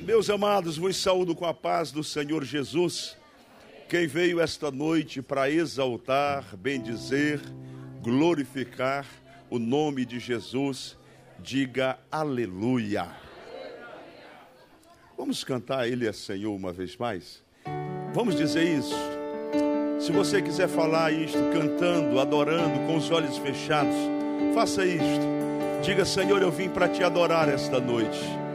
Meus amados, vos saúdo com a paz do Senhor Jesus. Quem veio esta noite para exaltar, bendizer, glorificar o nome de Jesus, diga aleluia. Vamos cantar Ele é Senhor uma vez mais? Vamos dizer isso. Se você quiser falar isto cantando, adorando, com os olhos fechados, faça isto. Diga, Senhor, eu vim para te adorar esta noite.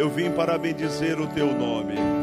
Eu vim para bendizer o teu nome.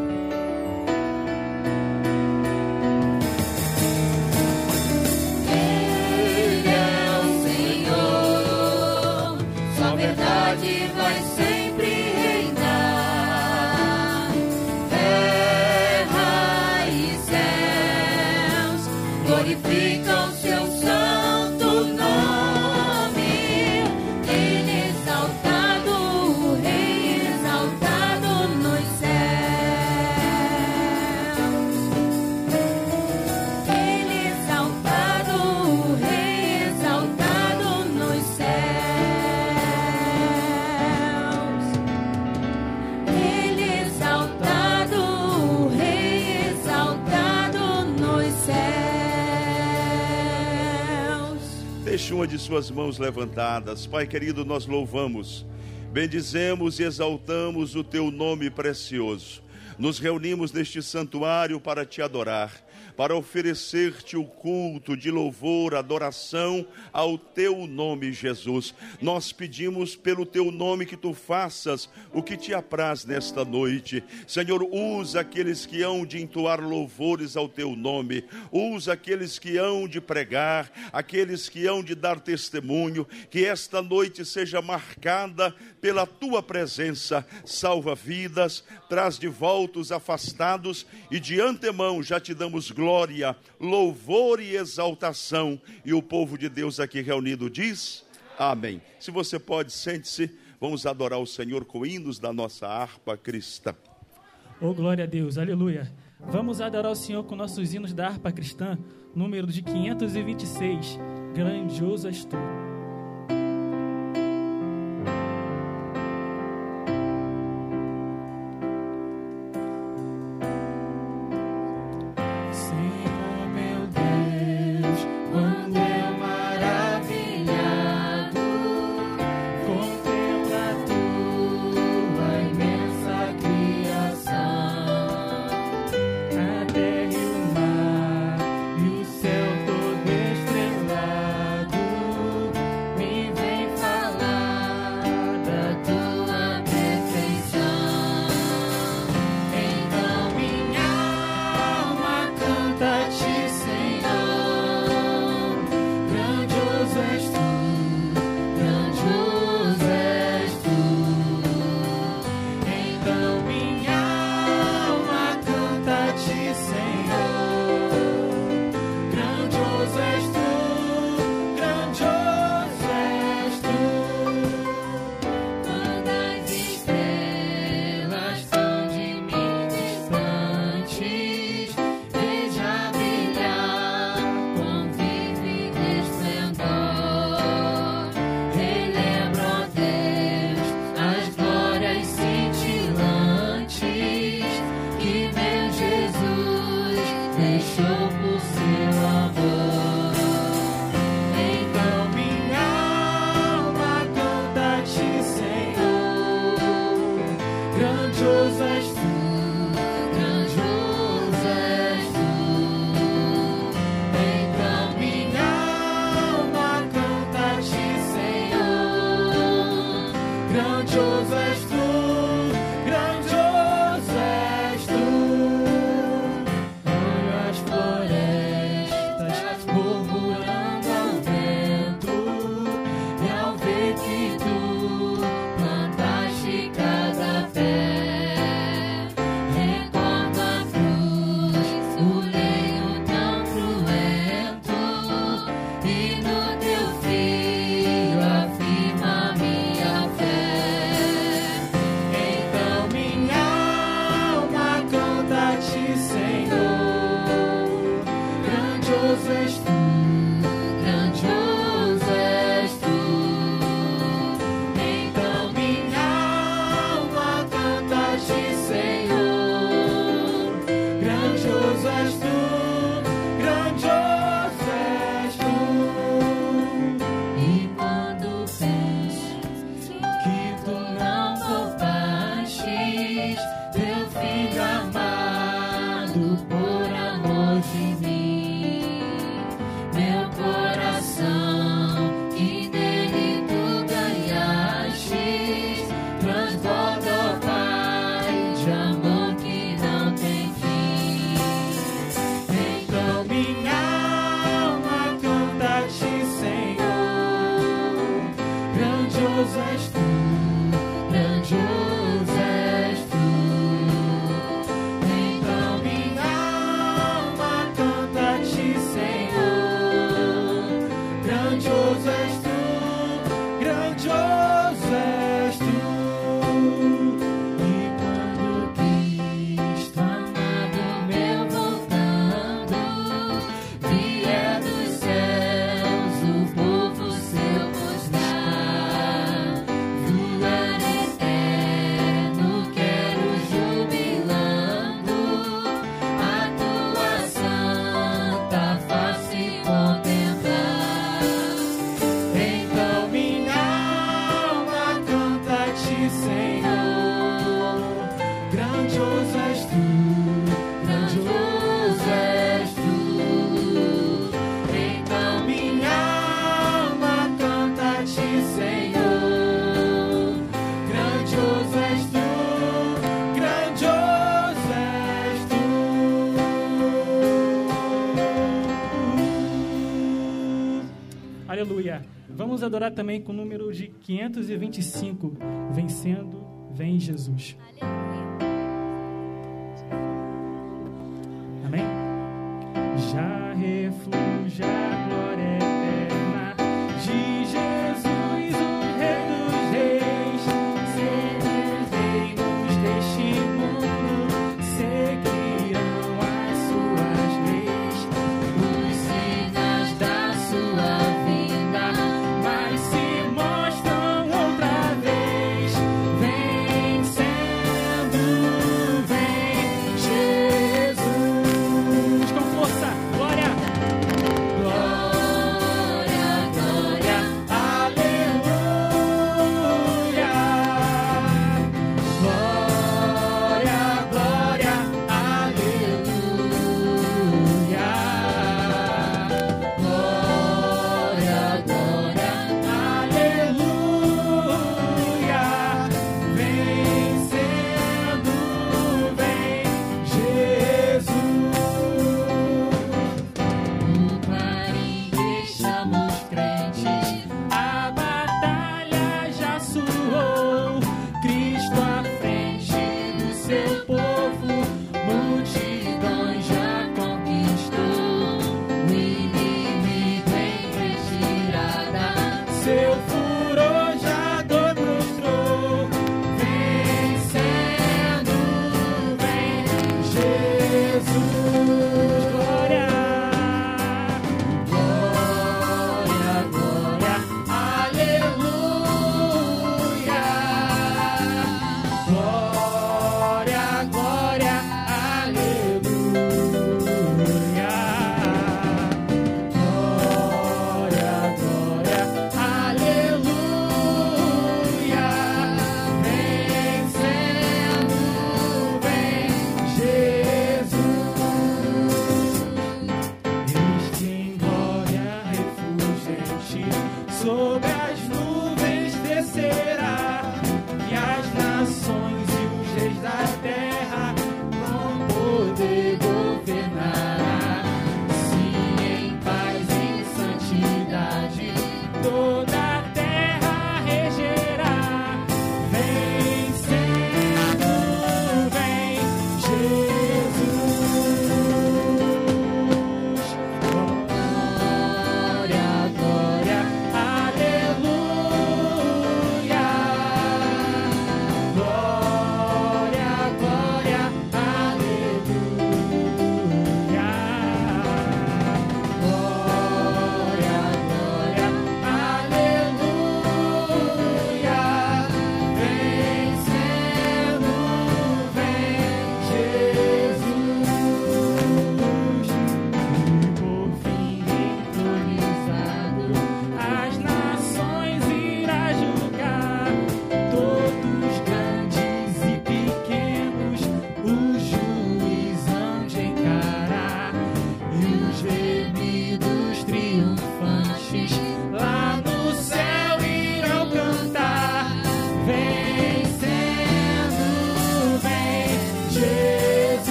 Deixe uma de suas mãos levantadas. Pai querido, nós louvamos, bendizemos e exaltamos o teu nome precioso. Nos reunimos neste santuário para te adorar, para oferecer-te o culto de louvor, adoração ao teu nome, Jesus. Nós pedimos pelo teu nome que tu faças o que te apraz nesta noite. Senhor, usa aqueles que hão de entoar louvores ao teu nome, usa aqueles que hão de pregar, aqueles que hão de dar testemunho, que esta noite seja marcada pela tua presença, salva vidas, traz de volta os afastados e de antemão já te damos glória, louvor e exaltação. E o povo de Deus aqui reunido diz: Amém. Se você pode, sente-se. Vamos adorar o Senhor com hinos da nossa harpa cristã. Oh, glória a Deus, aleluia. Vamos adorar o Senhor com nossos hinos da harpa cristã, número de 526. Grandioso és tu. adorar também com o número de 525, vencendo, vem Jesus. Amém? Já refluja a glória.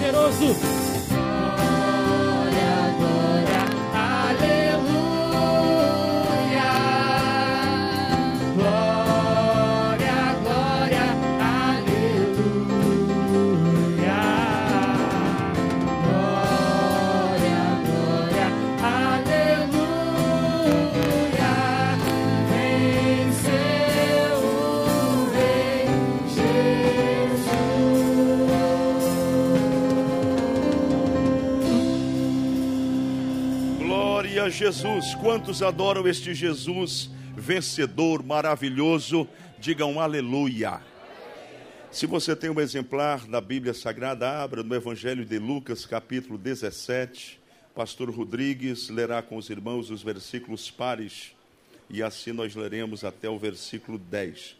poderoso. Jesus. Quantos adoram este Jesus vencedor, maravilhoso? Digam aleluia. Se você tem um exemplar da Bíblia Sagrada, abra no Evangelho de Lucas, capítulo 17. Pastor Rodrigues lerá com os irmãos os versículos pares e assim nós leremos até o versículo 10.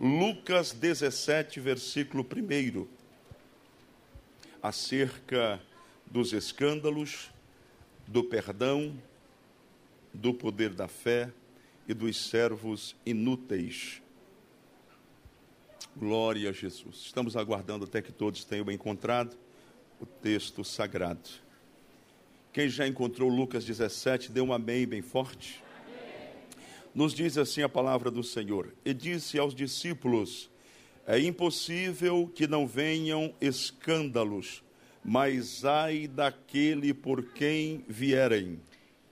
Lucas 17, versículo 1. Acerca dos escândalos, do perdão do poder da fé e dos servos inúteis. Glória a Jesus. Estamos aguardando até que todos tenham encontrado o texto sagrado. Quem já encontrou Lucas 17, dê um amém bem forte. Nos diz assim a palavra do Senhor: E disse aos discípulos: É impossível que não venham escândalos, mas ai daquele por quem vierem.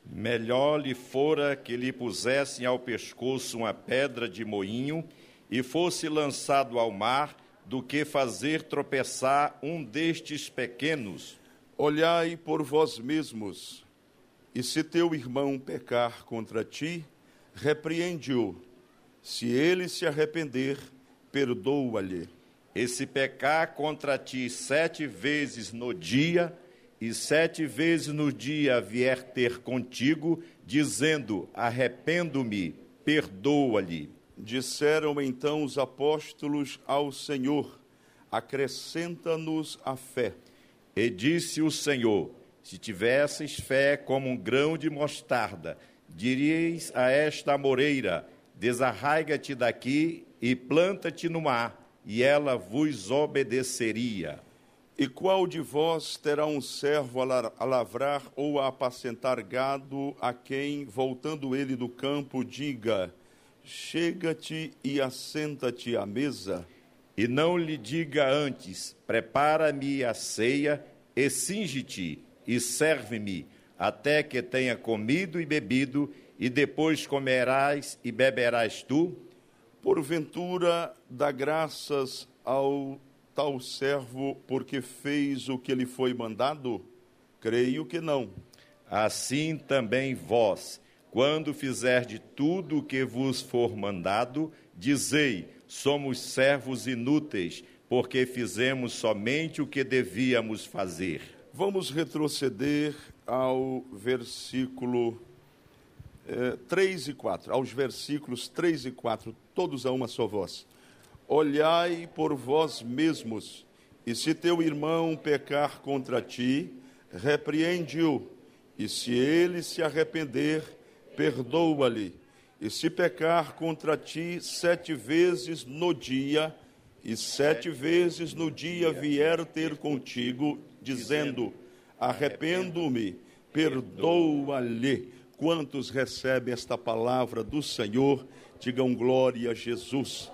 Melhor lhe fora que lhe pusessem ao pescoço uma pedra de moinho e fosse lançado ao mar, do que fazer tropeçar um destes pequenos. Olhai por vós mesmos, e se teu irmão pecar contra ti, repreende-o. Se ele se arrepender, perdoa-lhe. E se pecar contra ti sete vezes no dia, e sete vezes no dia vier ter contigo, dizendo: Arrependo-me, perdoa-lhe. Disseram então os apóstolos ao Senhor: Acrescenta-nos a fé. E disse o Senhor: Se tivesses fé como um grão de mostarda, diríeis a esta moreira: Desarraiga-te daqui e planta-te no mar, e ela vos obedeceria. E qual de vós terá um servo a la- a lavrar ou a apacentar gado, a quem, voltando ele do campo, diga: Chega-te e assenta-te à mesa? E não lhe diga antes: Prepara-me a ceia, e cinge-te, e serve-me, até que tenha comido e bebido, e depois comerás e beberás tu? Porventura dá graças ao tal servo porque fez o que lhe foi mandado? Creio que não. Assim também vós, quando fizerdes tudo o que vos for mandado, dizei: somos servos inúteis, porque fizemos somente o que devíamos fazer. Vamos retroceder ao versículo eh, 3 e 4, aos versículos 3 e 4, todos a uma só voz. Olhai por vós mesmos, e se teu irmão pecar contra ti, repreende-o, e se ele se arrepender, perdoa-lhe. E se pecar contra ti sete vezes no dia, e sete vezes no dia vier ter contigo, dizendo: Arrependo-me, perdoa-lhe. Quantos recebem esta palavra do Senhor, digam glória a Jesus.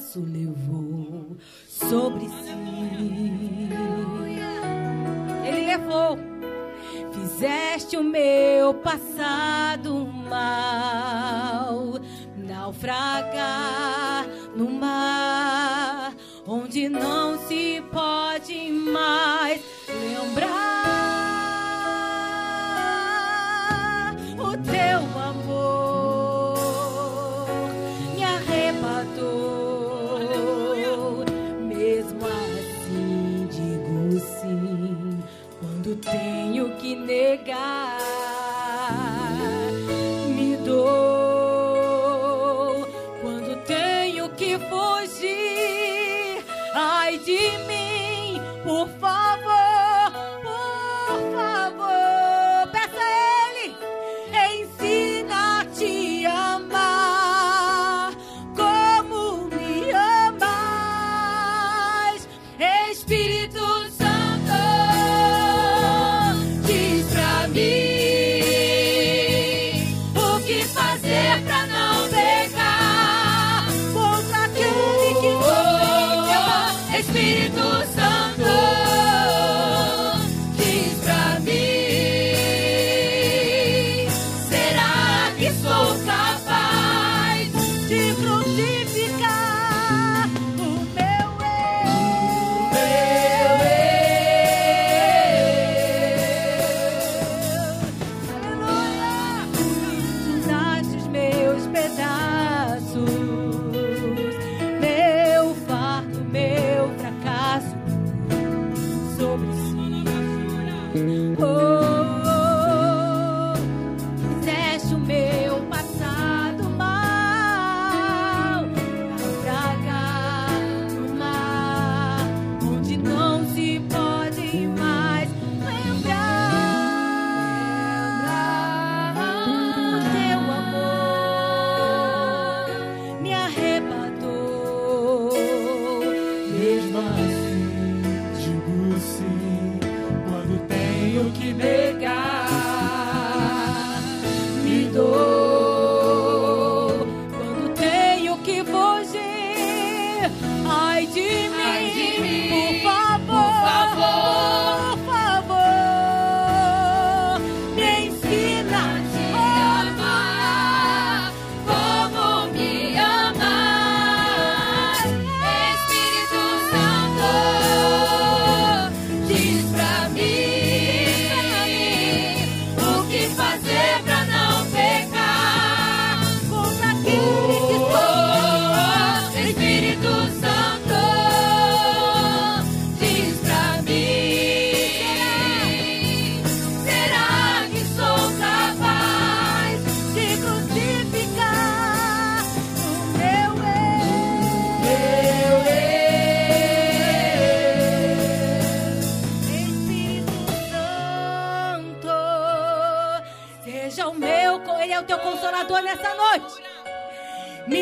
braço levou sobre si. Ele levou. Fizeste o meu passado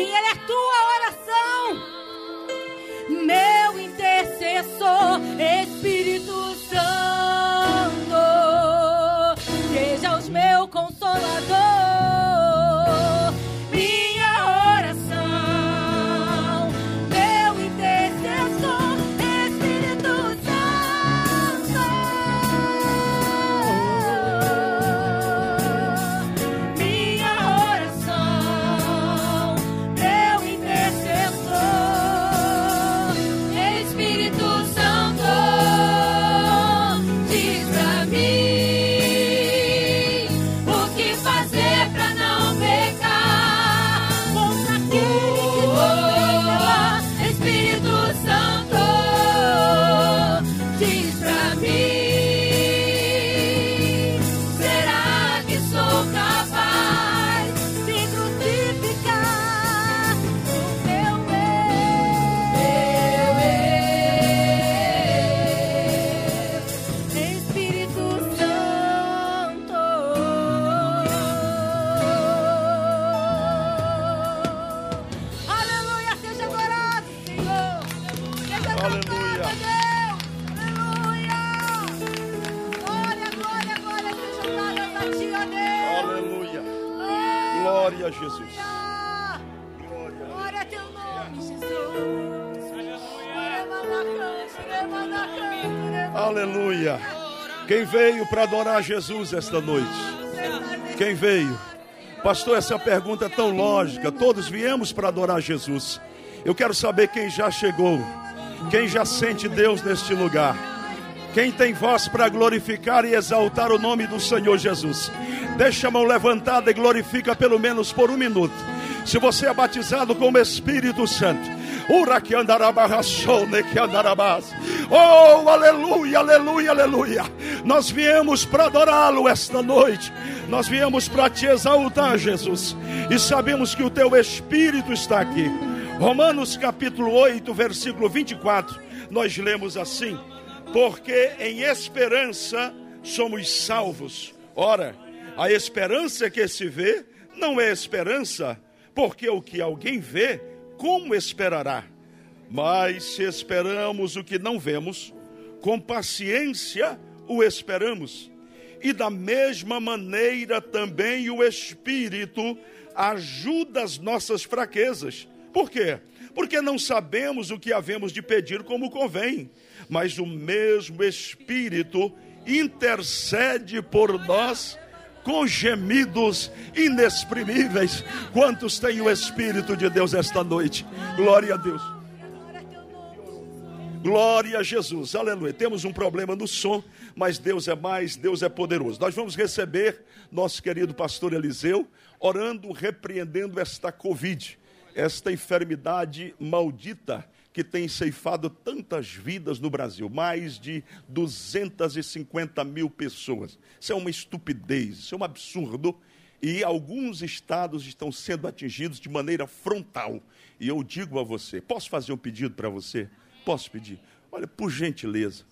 Minha é tua oração. Meu intercessor, Espírito veio para adorar Jesus esta noite? Quem veio? Pastor, essa pergunta é tão lógica. Todos viemos para adorar Jesus. Eu quero saber quem já chegou, quem já sente Deus neste lugar, quem tem voz para glorificar e exaltar o nome do Senhor Jesus. Deixa a mão levantada e glorifica pelo menos por um minuto. Se você é batizado com o Espírito Santo, que que. Oh, aleluia, aleluia, aleluia. Nós viemos para adorá-lo esta noite. Nós viemos para te exaltar, Jesus. E sabemos que o teu Espírito está aqui. Romanos capítulo 8, versículo 24. Nós lemos assim: Porque em esperança somos salvos. Ora, a esperança que se vê não é esperança, porque o que alguém vê como esperará? Mas se esperamos o que não vemos, com paciência o esperamos. E da mesma maneira também o Espírito ajuda as nossas fraquezas. Por quê? Porque não sabemos o que havemos de pedir como convém, mas o mesmo Espírito intercede por nós com gemidos inexprimíveis. Quantos têm o Espírito de Deus esta noite? Glória a Deus. Glória a Jesus, aleluia. Temos um problema no som, mas Deus é mais, Deus é poderoso. Nós vamos receber nosso querido pastor Eliseu, orando, repreendendo esta Covid, esta enfermidade maldita que tem ceifado tantas vidas no Brasil mais de 250 mil pessoas. Isso é uma estupidez, isso é um absurdo. E alguns estados estão sendo atingidos de maneira frontal. E eu digo a você: posso fazer um pedido para você? Posso pedir? Olha, por gentileza,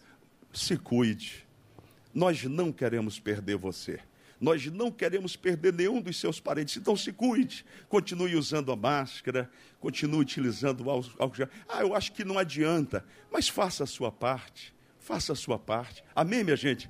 se cuide. Nós não queremos perder você. Nós não queremos perder nenhum dos seus parentes. Então se cuide. Continue usando a máscara, continue utilizando o álcool gel. Ah, eu acho que não adianta, mas faça a sua parte. Faça a sua parte. Amém, minha gente?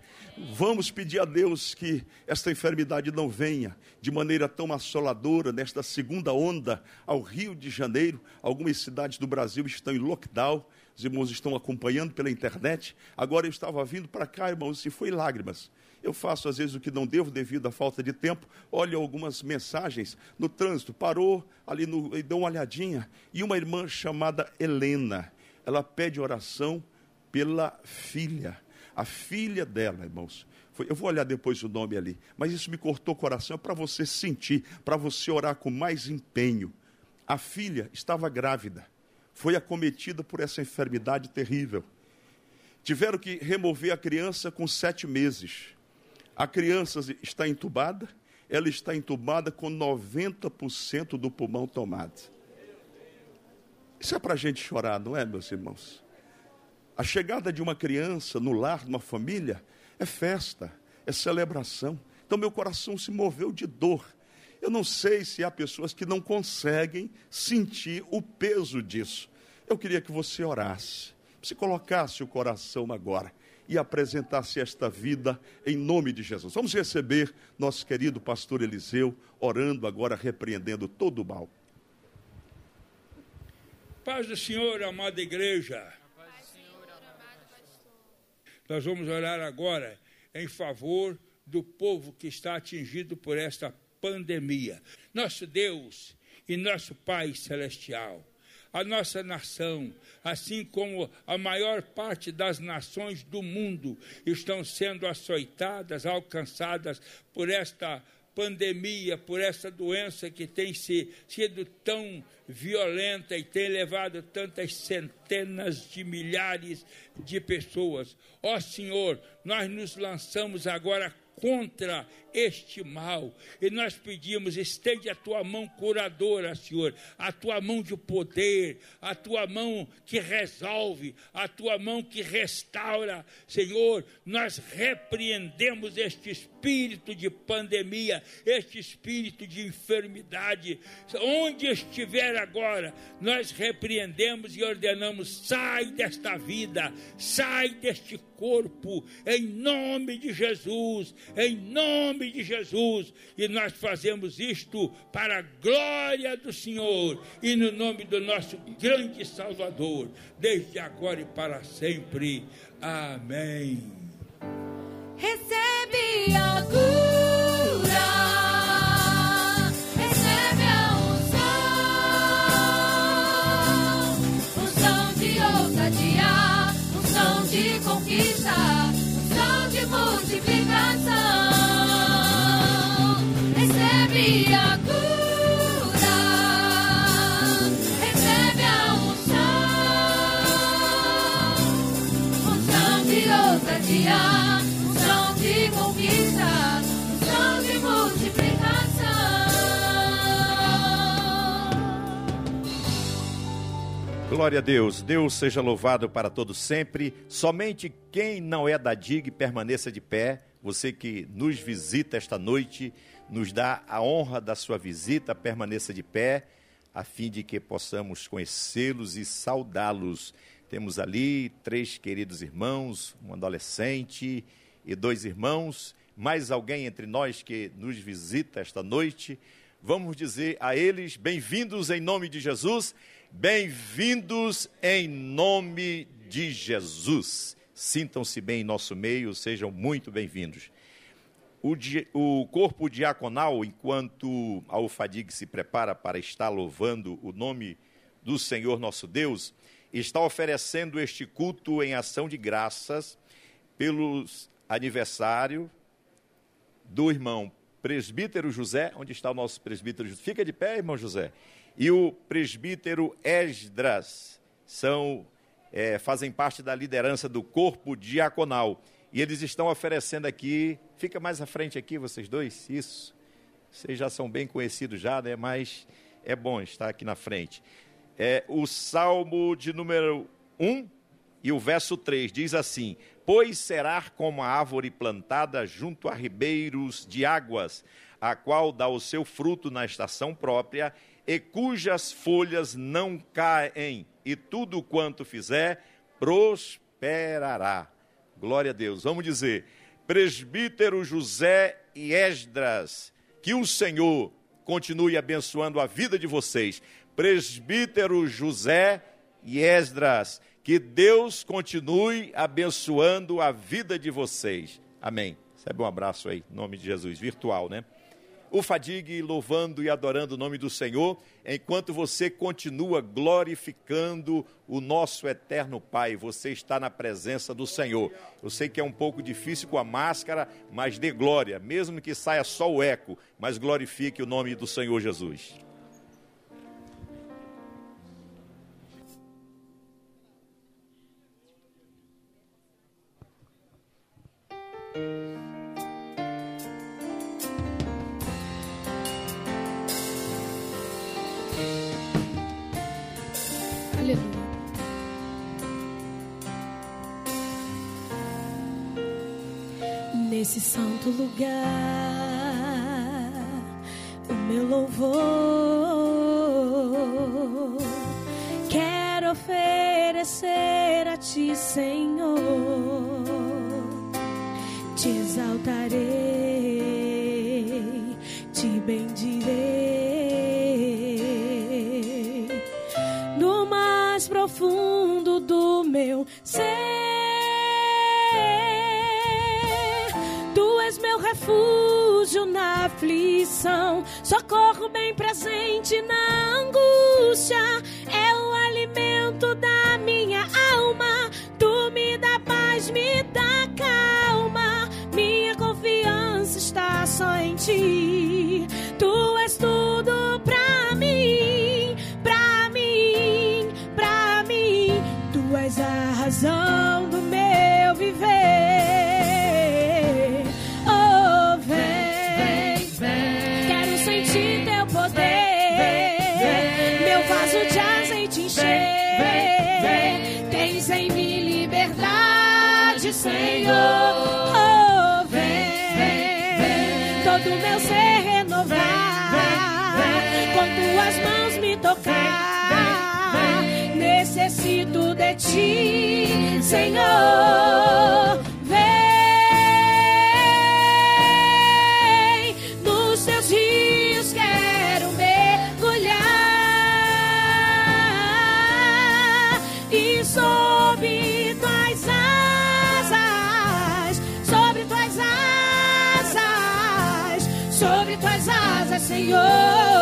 Vamos pedir a Deus que esta enfermidade não venha de maneira tão assoladora nesta segunda onda ao Rio de Janeiro. Algumas cidades do Brasil estão em lockdown. Os irmãos estão acompanhando pela internet. Agora eu estava vindo para cá, irmãos, e foi lágrimas eu faço às vezes o que não devo devido à falta de tempo. Olho algumas mensagens no trânsito, parou ali no, e deu uma olhadinha. E uma irmã chamada Helena, ela pede oração pela filha. A filha dela, irmãos. Eu vou olhar depois o nome ali. Mas isso me cortou o coração é para você sentir, para você orar com mais empenho. A filha estava grávida, foi acometida por essa enfermidade terrível. Tiveram que remover a criança com sete meses. A criança está entubada, ela está entubada com 90% do pulmão tomado. Isso é para a gente chorar, não é, meus irmãos? A chegada de uma criança no lar, numa família, é festa, é celebração. Então meu coração se moveu de dor. Eu não sei se há pessoas que não conseguem sentir o peso disso. Eu queria que você orasse, se colocasse o coração agora e apresentasse esta vida em nome de Jesus. Vamos receber nosso querido pastor Eliseu, orando agora, repreendendo todo o mal. Paz do Senhor, amada igreja. Nós vamos orar agora em favor do povo que está atingido por esta pandemia. Nosso Deus e nosso Pai Celestial a nossa nação, assim como a maior parte das nações do mundo, estão sendo açoitadas, alcançadas por esta pandemia, por essa doença que tem se, sido tão violenta e tem levado tantas centenas de milhares de pessoas. Ó Senhor, nós nos lançamos agora contra este mal. E nós pedimos, estende a tua mão curadora, Senhor, a tua mão de poder, a tua mão que resolve, a tua mão que restaura. Senhor, nós repreendemos este espírito de pandemia, este espírito de enfermidade. Onde estiver agora, nós repreendemos e ordenamos: sai desta vida, sai deste corpo, em nome de Jesus, em nome de Jesus. E nós fazemos isto para a glória do Senhor e no nome do nosso grande Salvador, desde agora e para sempre. Amém. Recebe a cura, conquista, unção de multiplicação. Glória a Deus. Deus seja louvado para todos sempre. Somente quem não é da DIG permaneça de pé. Você que nos visita esta noite, nos dá a honra da sua visita, permaneça de pé, a fim de que possamos conhecê-los e saudá-los. Temos ali três queridos irmãos, um adolescente e dois irmãos, mais alguém entre nós que nos visita esta noite. Vamos dizer a eles: bem-vindos em nome de Jesus, bem-vindos em nome de Jesus. Sintam-se bem em nosso meio, sejam muito bem-vindos. O, o corpo diaconal, enquanto a UFADIG se prepara para estar louvando o nome do Senhor nosso Deus, está oferecendo este culto em ação de graças pelos aniversário do irmão presbítero José, onde está o nosso presbítero José? Fica de pé, irmão José. E o presbítero Esdras são é, fazem parte da liderança do corpo diaconal. E eles estão oferecendo aqui, fica mais à frente aqui, vocês dois, isso. Vocês já são bem conhecidos já, né? Mas é bom estar aqui na frente. É, o Salmo de número 1 e o verso 3 diz assim: Pois será como a árvore plantada junto a ribeiros de águas, a qual dá o seu fruto na estação própria, e cujas folhas não caem, e tudo quanto fizer prosperará. Glória a Deus. Vamos dizer, presbítero José e Esdras, que o Senhor continue abençoando a vida de vocês. Presbítero José e Esdras, que Deus continue abençoando a vida de vocês. Amém. Recebe um abraço aí, em nome de Jesus, virtual, né? O Fadigue louvando e adorando o nome do Senhor, enquanto você continua glorificando o nosso eterno Pai. Você está na presença do Senhor. Eu sei que é um pouco difícil com a máscara, mas dê glória, mesmo que saia só o eco, mas glorifique o nome do Senhor Jesus. Aleluia. Nesse santo lugar, o meu louvor. Quero oferecer a ti, Senhor. Te exaltarei, te bendirei. Meu ser, tu és meu refúgio na aflição, socorro bem presente na angústia, é o alimento da minha alma. Tu me dá paz, me dá calma, minha confiança está só em ti. Tu és tudo razão do meu viver. Ti, Senhor. Vem, nos teus rios quero mergulhar e sob tuas asas, sobre tuas asas, sobre tuas asas, Senhor.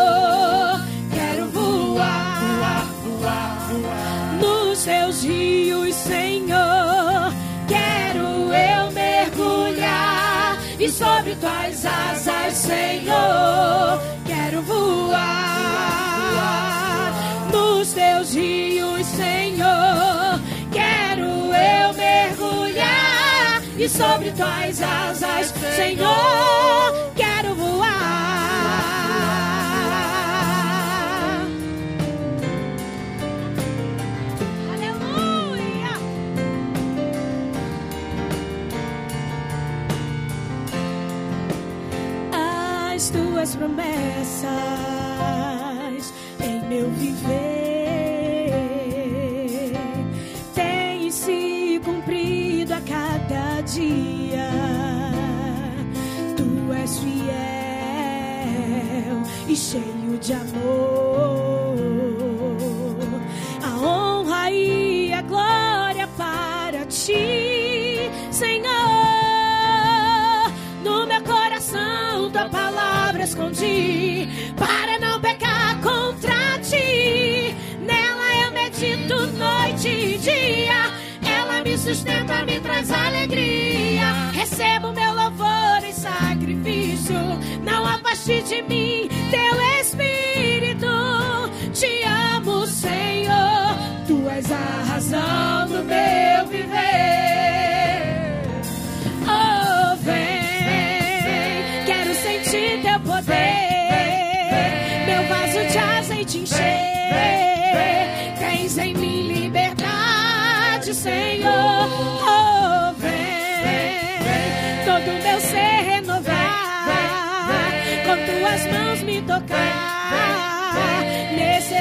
Teus rios, Senhor. Quero eu mergulhar e sobre tuas asas, Senhor. Quero voar nos teus rios, Senhor. Quero eu mergulhar e sobre tuas asas, Senhor. Tuas promessas em meu viver têm se cumprido a cada dia. Tu és fiel e cheio de amor. A honra e a glória para ti, escondi para não pecar contra ti. Nela eu medito noite e dia. Ela me sustenta, me traz alegria. Recebo meu louvor em sacrifício. Não afaste de mim teu espírito. Te amo, Senhor. Tu és a razão do meu viver.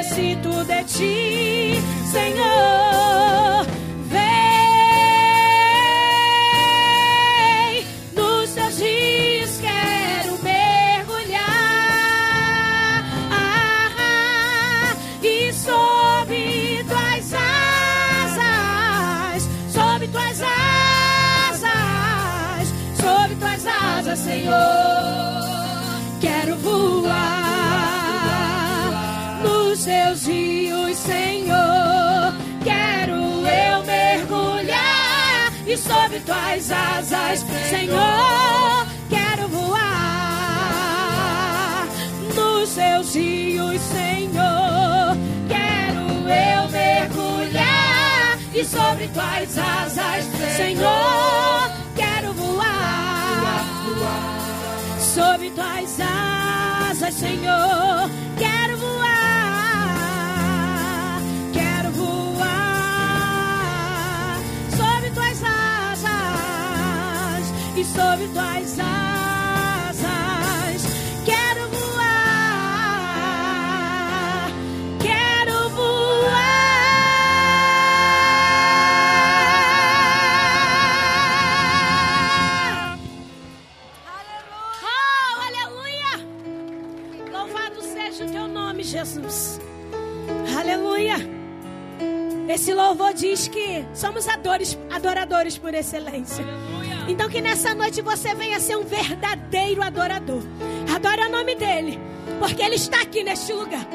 Necessito de ti, Senhor. Por excelência. Então que nessa noite você venha ser um verdadeiro adorador. Adore o nome dele, porque ele está aqui neste lugar.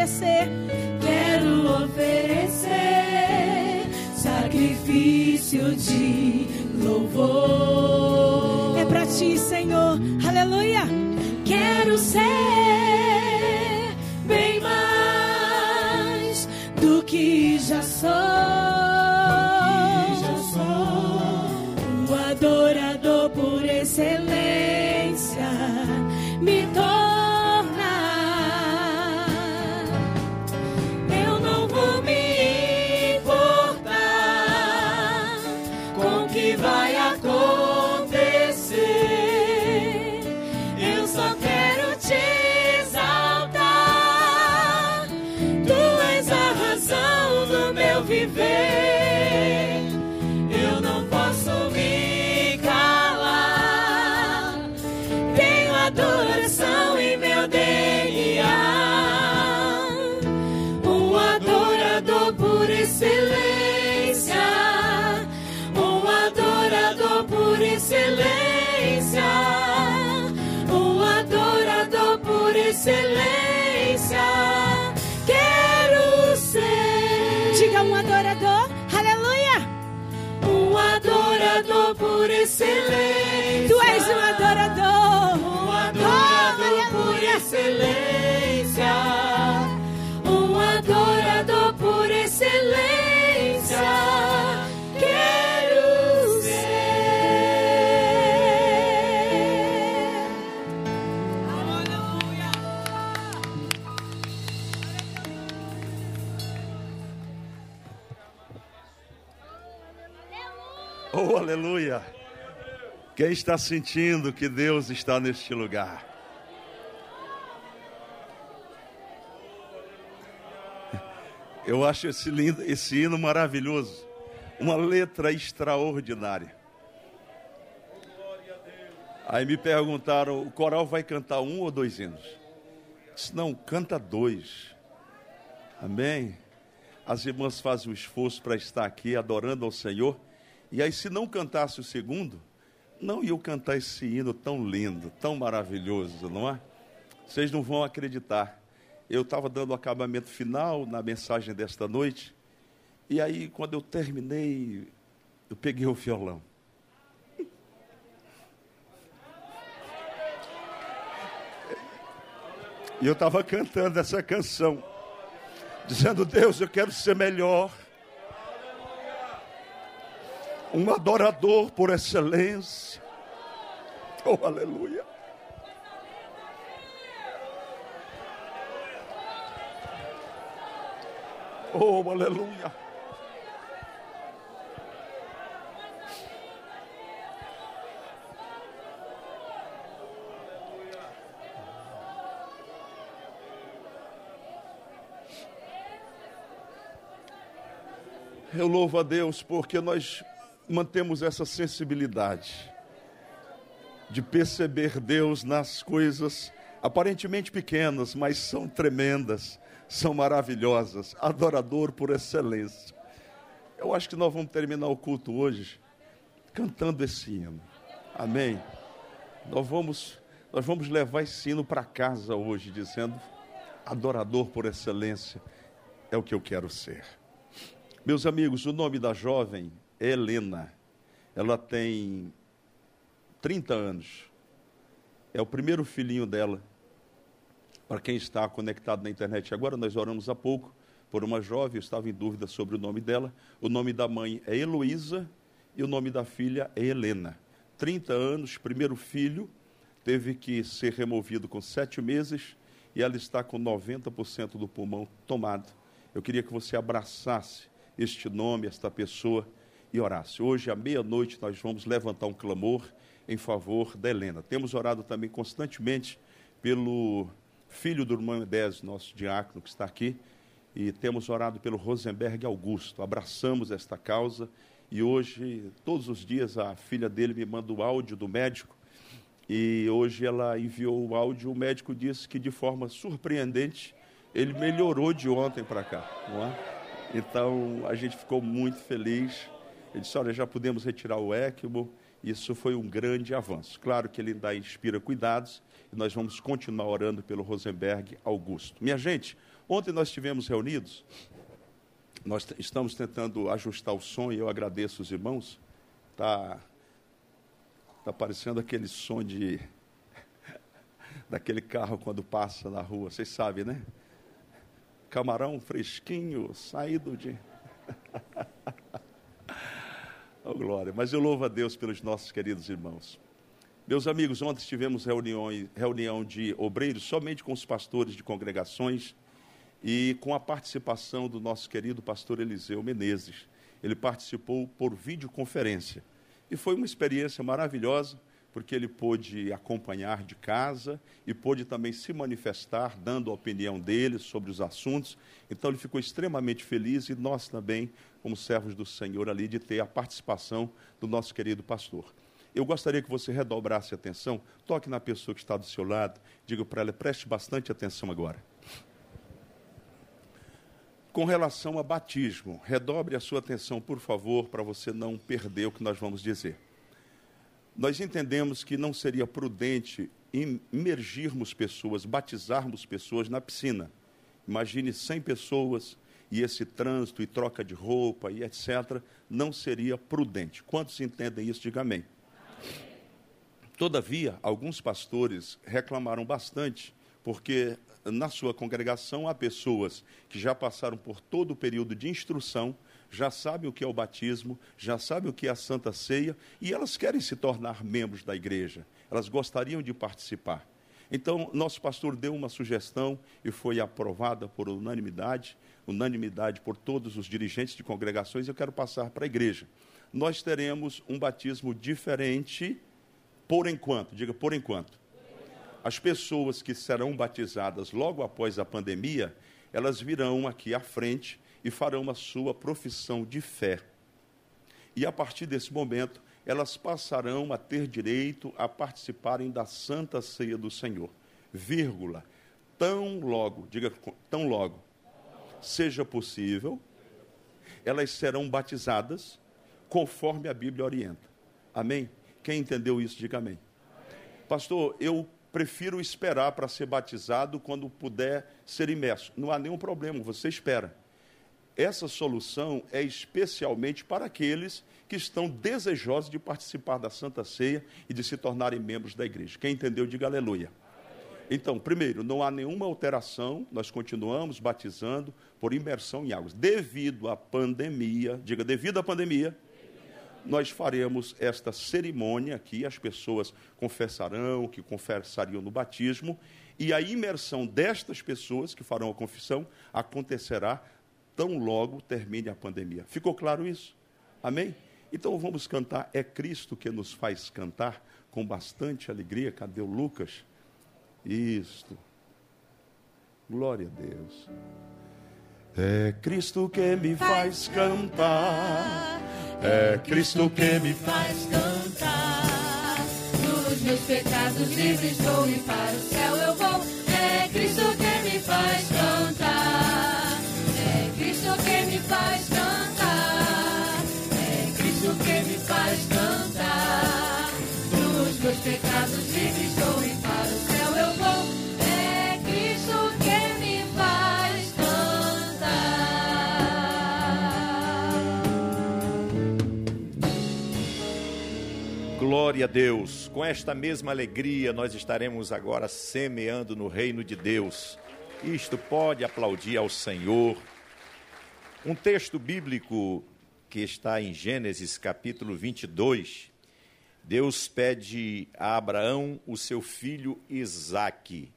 Oferecer. Quero oferecer sacrifício de louvor. É pra ti, Senhor. Quem está sentindo que Deus está neste lugar? Eu acho esse, lindo, esse hino maravilhoso. Uma letra extraordinária. Aí me perguntaram: o coral vai cantar um ou dois hinos? Disse, não, canta dois. Amém? As irmãs fazem o esforço para estar aqui adorando ao Senhor. E aí, se não cantasse o segundo, não iam cantar esse hino tão lindo, tão maravilhoso, não é? Vocês não vão acreditar. Eu estava dando o acabamento final na mensagem desta noite. E aí, quando eu terminei, eu peguei o violão. E eu estava cantando essa canção. dizendo: Deus, eu quero ser melhor. Um adorador por excelência. Oh, aleluia. Oh, aleluia. Eu louvo a Deus porque nós mantemos essa sensibilidade de perceber Deus nas coisas aparentemente pequenas, mas são tremendas, são maravilhosas. Adorador por excelência. Eu acho que nós vamos terminar o culto hoje cantando esse hino. Amém. Nós vamos nós vamos levar esse hino para casa hoje dizendo: adorador por excelência é o que eu quero ser. Meus amigos, o nome da jovem Helena. Ela tem 30 anos. É o primeiro filhinho dela. Para quem está conectado na internet agora, nós oramos há pouco por uma jovem, eu estava em dúvida sobre o nome dela. O nome da mãe é Heloísa e o nome da filha é Helena. 30 anos, primeiro filho, teve que ser removido com sete meses e ela está com 90% do pulmão tomado. Eu queria que você abraçasse este nome, esta pessoa e orasse. Hoje, à meia-noite, nós vamos levantar um clamor em favor da Helena. Temos orado também constantemente pelo filho do irmão Edésio, nosso diácono que está aqui, e temos orado pelo Rosenberg Augusto. Abraçamos esta causa e hoje, todos os dias, a filha dele me manda o áudio do médico e hoje ela enviou o áudio. O médico disse que, de forma surpreendente, ele melhorou de ontem para cá. Não é? Então a gente ficou muito feliz. Ele disse: Olha, já podemos retirar o ECMO. Isso foi um grande avanço. Claro que ele ainda inspira cuidados e nós vamos continuar orando pelo Rosenberg Augusto. Minha gente, ontem nós estivemos reunidos, nós estamos tentando ajustar o som e eu agradeço os irmãos. Está tá parecendo aquele som de daquele carro quando passa na rua, vocês sabem, né? camarão fresquinho, saído de. oh, glória. Mas eu louvo a Deus pelos nossos queridos irmãos. Meus amigos, ontem tivemos reunião, de obreiros somente com os pastores de congregações e com a participação do nosso querido pastor Eliseu Menezes. Ele participou por videoconferência. E foi uma experiência maravilhosa porque ele pôde acompanhar de casa e pôde também se manifestar, dando a opinião dele sobre os assuntos. Então, ele ficou extremamente feliz e nós também, como servos do Senhor ali, de ter a participação do nosso querido pastor. Eu gostaria que você redobrasse a atenção, toque na pessoa que está do seu lado, diga para ela, preste bastante atenção agora. Com relação a batismo, redobre a sua atenção, por favor, para você não perder o que nós vamos dizer nós entendemos que não seria prudente imergirmos pessoas, batizarmos pessoas na piscina. Imagine 100 pessoas e esse trânsito e troca de roupa e etc. Não seria prudente. Quantos entendem isso? Diga amém. Todavia, alguns pastores reclamaram bastante, porque na sua congregação há pessoas que já passaram por todo o período de instrução já sabem o que é o batismo, já sabem o que é a Santa Ceia e elas querem se tornar membros da igreja. Elas gostariam de participar. Então, nosso pastor deu uma sugestão e foi aprovada por unanimidade, unanimidade por todos os dirigentes de congregações. Eu quero passar para a igreja. Nós teremos um batismo diferente por enquanto, diga por enquanto. As pessoas que serão batizadas logo após a pandemia, elas virão aqui à frente e farão a sua profissão de fé. E a partir desse momento, elas passarão a ter direito a participarem da Santa Ceia do Senhor. Vírgula. Tão logo, diga tão logo, seja possível, elas serão batizadas conforme a Bíblia orienta. Amém? Quem entendeu isso, diga amém. Pastor, eu prefiro esperar para ser batizado quando puder ser imerso. Não há nenhum problema, você espera. Essa solução é especialmente para aqueles que estão desejosos de participar da Santa Ceia e de se tornarem membros da igreja. Quem entendeu, diga aleluia. Então, primeiro, não há nenhuma alteração, nós continuamos batizando por imersão em águas. Devido à pandemia, diga, devido à pandemia, nós faremos esta cerimônia aqui, as pessoas confessarão, que confessariam no batismo, e a imersão destas pessoas que farão a confissão acontecerá tão logo termine a pandemia. Ficou claro isso? Amém? Então vamos cantar É Cristo que nos faz cantar com bastante alegria. Cadê o Lucas? Isto. Glória a Deus. É Cristo que me faz cantar. É Cristo que me faz cantar. Dos meus pecados livres estou e para o céu eu vou. É Cristo que me faz cantar. É Cristo que me faz cantar. É Cristo que me faz cantar. Dos meus pecados livres estou e para o céu eu vou. É Cristo que me faz cantar. Glória a Deus. Com esta mesma alegria, nós estaremos agora semeando no reino de Deus. Isto pode aplaudir ao Senhor. Um texto bíblico que está em Gênesis capítulo 22. Deus pede a Abraão o seu filho Isaque.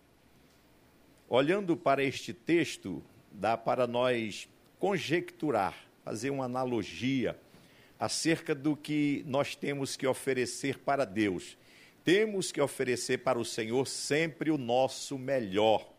Olhando para este texto, dá para nós conjecturar, fazer uma analogia acerca do que nós temos que oferecer para Deus. Temos que oferecer para o Senhor sempre o nosso melhor.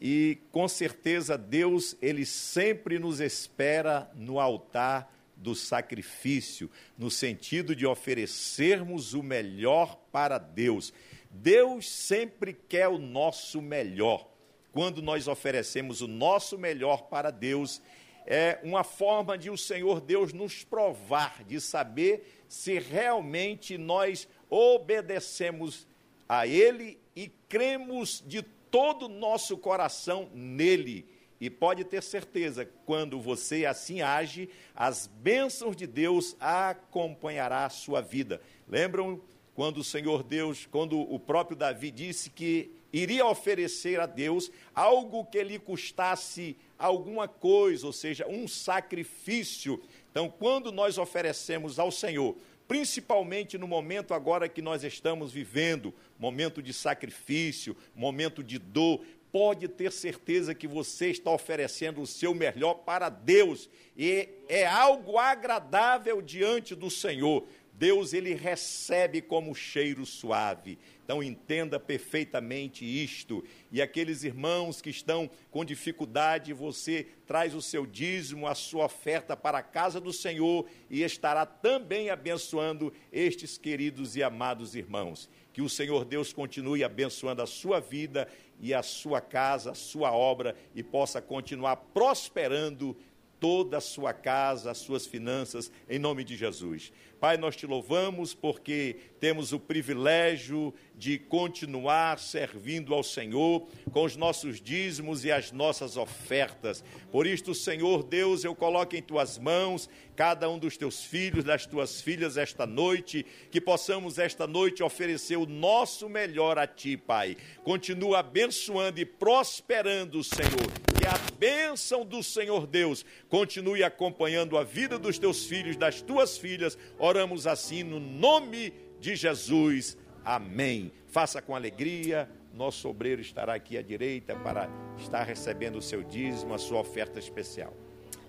E com certeza Deus, ele sempre nos espera no altar do sacrifício, no sentido de oferecermos o melhor para Deus. Deus sempre quer o nosso melhor. Quando nós oferecemos o nosso melhor para Deus, é uma forma de o Senhor Deus nos provar, de saber se realmente nós obedecemos a Ele e cremos de todo o nosso coração nele. E pode ter certeza, quando você assim age, as bênçãos de Deus acompanhará a sua vida. Lembram quando o Senhor Deus, quando o próprio Davi disse que iria oferecer a Deus algo que lhe custasse alguma coisa, ou seja, um sacrifício. Então, quando nós oferecemos ao Senhor, principalmente no momento agora que nós estamos vivendo, momento de sacrifício, momento de dor, pode ter certeza que você está oferecendo o seu melhor para Deus e é algo agradável diante do Senhor. Deus ele recebe como cheiro suave. Então entenda perfeitamente isto. E aqueles irmãos que estão com dificuldade, você traz o seu dízimo, a sua oferta para a casa do Senhor e estará também abençoando estes queridos e amados irmãos. Que o Senhor Deus continue abençoando a sua vida e a sua casa, a sua obra e possa continuar prosperando toda a sua casa, as suas finanças, em nome de Jesus. Pai, nós te louvamos porque temos o privilégio de continuar servindo ao Senhor com os nossos dízimos e as nossas ofertas. Por isto, Senhor Deus, eu coloco em tuas mãos cada um dos teus filhos, das tuas filhas esta noite, que possamos esta noite oferecer o nosso melhor a ti, Pai. Continua abençoando e prosperando, Senhor. Que a bênção do Senhor Deus continue acompanhando a vida dos teus filhos, das tuas filhas. Oramos assim no nome de Jesus. Amém. Faça com alegria. Nosso obreiro estará aqui à direita para estar recebendo o seu dízimo, a sua oferta especial.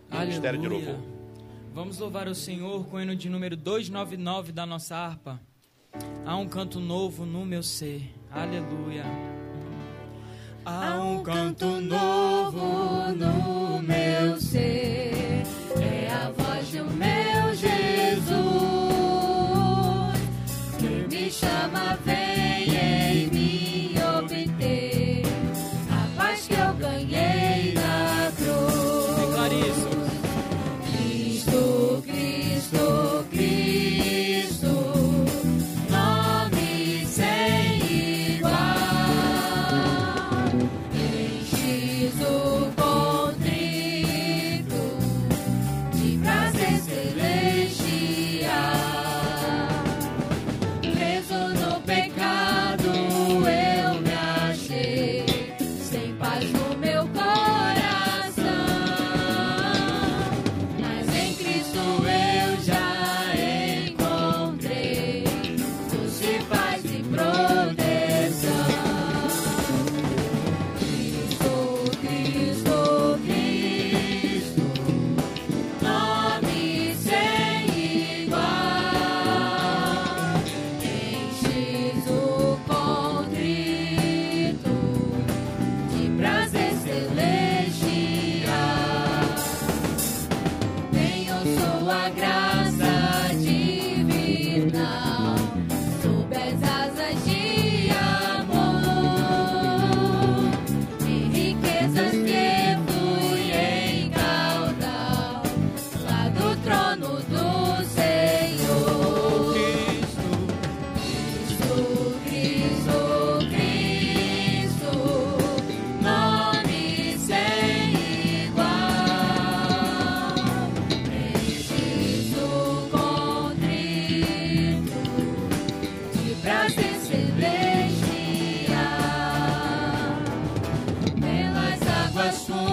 Ministério de Aleluia. louvor. Vamos louvar o Senhor com o hino de número 299 da nossa harpa. Há um canto novo no meu ser. Aleluia. Há um canto novo no meu ser. Pelas águas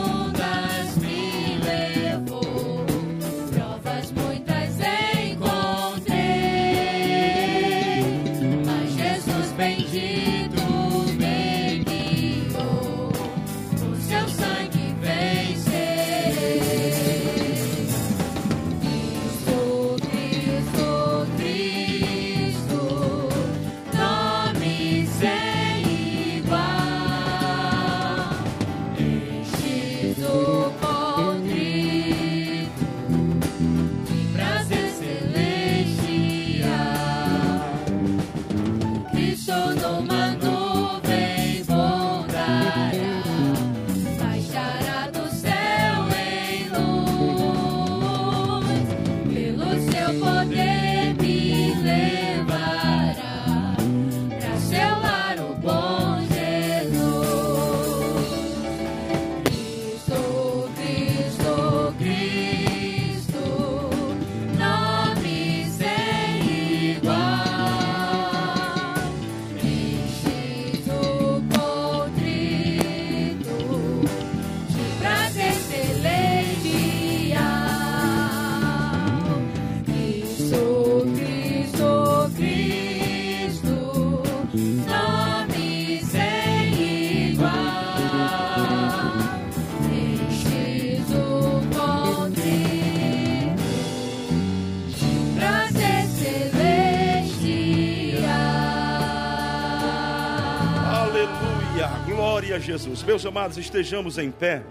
Meus amados, estejamos em pé.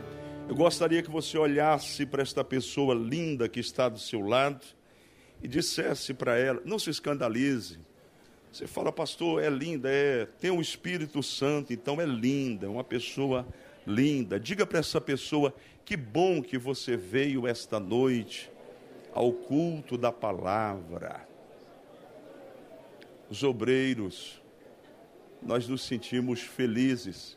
Eu gostaria que você olhasse para esta pessoa linda que está do seu lado e dissesse para ela: não se escandalize. Você fala, pastor, é linda, é, tem um Espírito Santo, então é linda, é uma pessoa linda. Diga para essa pessoa: que bom que você veio esta noite ao culto da palavra. Os obreiros, nós nos sentimos felizes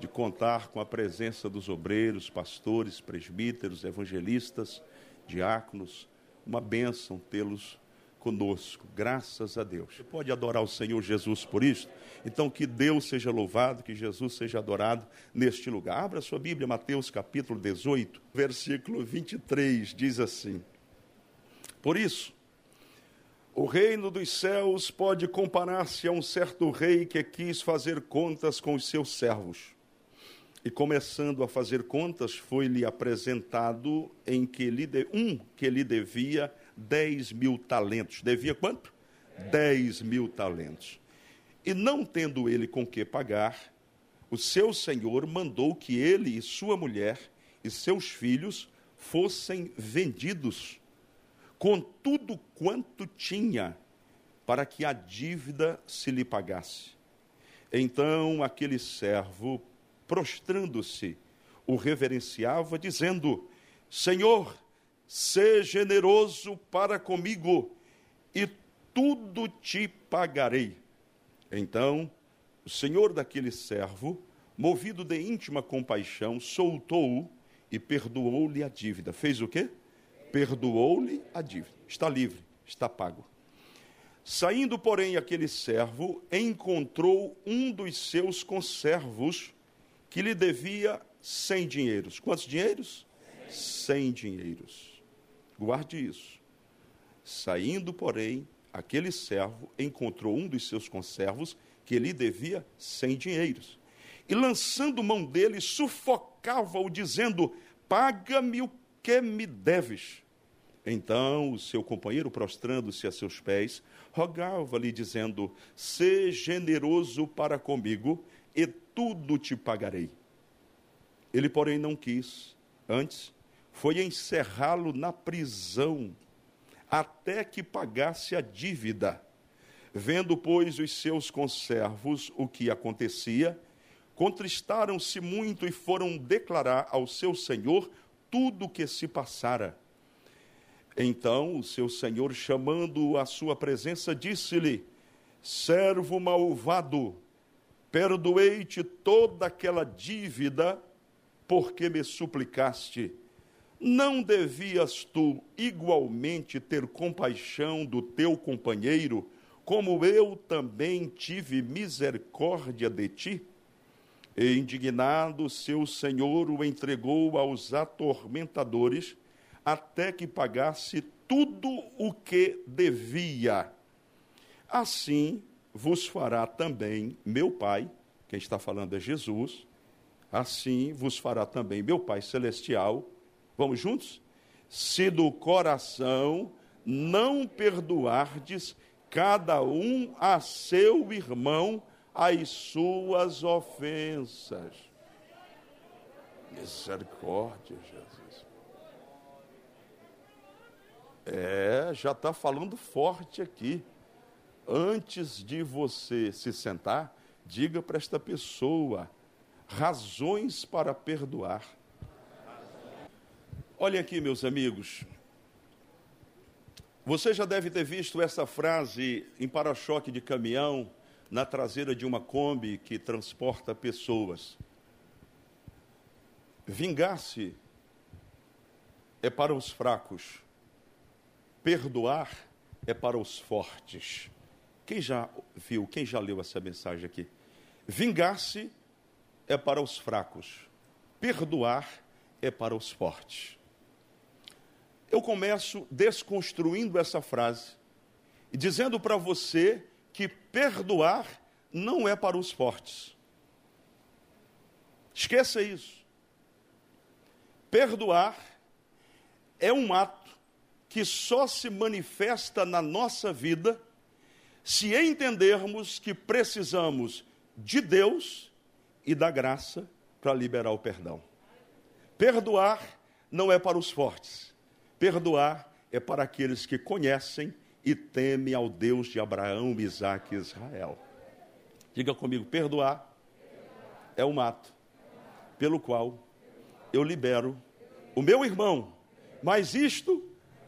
de contar com a presença dos obreiros, pastores, presbíteros, evangelistas, diáconos. Uma bênção tê-los conosco, graças a Deus. Você pode adorar o Senhor Jesus por isso? Então, que Deus seja louvado, que Jesus seja adorado neste lugar. Abra sua Bíblia, Mateus capítulo 18, versículo 23, diz assim: Por isso, o reino dos céus pode comparar-se a um certo rei que quis fazer contas com os seus servos. E começando a fazer contas, foi-lhe apresentado em que lhe de, um que lhe devia 10 mil talentos. Devia quanto? 10 mil talentos. E não tendo ele com que pagar, o seu senhor mandou que ele e sua mulher e seus filhos fossem vendidos com tudo quanto tinha, para que a dívida se lhe pagasse. Então aquele servo, prostrando-se, o reverenciava, dizendo: Senhor, sê generoso para comigo, e tudo te pagarei. Então o senhor daquele servo, movido de íntima compaixão, soltou-o e perdoou-lhe a dívida. Fez o quê? Perdoou-lhe a dívida. Está livre, está pago. Saindo, porém, aquele servo encontrou um dos seus conservos que lhe devia cem dinheiros. Quantos dinheiros? Cem dinheiros. Guarde isso. Saindo, porém, aquele servo encontrou um dos seus conservos que lhe devia cem dinheiros. E lançando mão dele, sufocava-o, dizendo: Paga-me o que me deves. Então o seu companheiro, prostrando-se a seus pés, rogava-lhe, dizendo: Sê generoso para comigo, e tudo te pagarei. Ele, porém, não quis. Antes, foi encerrá-lo na prisão, até que pagasse a dívida. Vendo, pois, os seus conservos o que acontecia, contristaram-se muito e foram declarar ao seu senhor tudo o que se passara. Então o seu senhor, chamando-o à sua presença, disse-lhe: Servo malvado, perdoei-te toda aquela dívida porque me suplicaste. Não devias tu igualmente ter compaixão do teu companheiro, como eu também tive misericórdia de ti? E indignado, seu senhor o entregou aos atormentadores, até que pagasse tudo o que devia. Assim vos fará também meu Pai, quem está falando é Jesus, assim vos fará também meu Pai Celestial. Vamos juntos? Se do coração não perdoardes cada um a seu irmão as suas ofensas. Misericórdia, Jesus. É, já está falando forte aqui. Antes de você se sentar, diga para esta pessoa razões para perdoar. Olhem aqui, meus amigos. Você já deve ter visto essa frase em para-choque de caminhão, na traseira de uma Kombi que transporta pessoas. Vingar-se é para os fracos, perdoar é para os fortes. Quem já viu, quem já leu essa mensagem aqui? Vingar-se é para os fracos, perdoar é para os fortes. Eu começo desconstruindo essa frase e dizendo para você que perdoar não é para os fortes. Esqueça isso. Perdoar é um ato que só se manifesta na nossa vida se entendermos que precisamos de Deus e da graça para liberar o perdão. Perdoar não é para os fortes. Perdoar é para aqueles que conhecem e teme ao Deus de Abraão, Isaac e Israel. Diga comigo: perdoar é um ato pelo qual eu libero o meu irmão, mas isto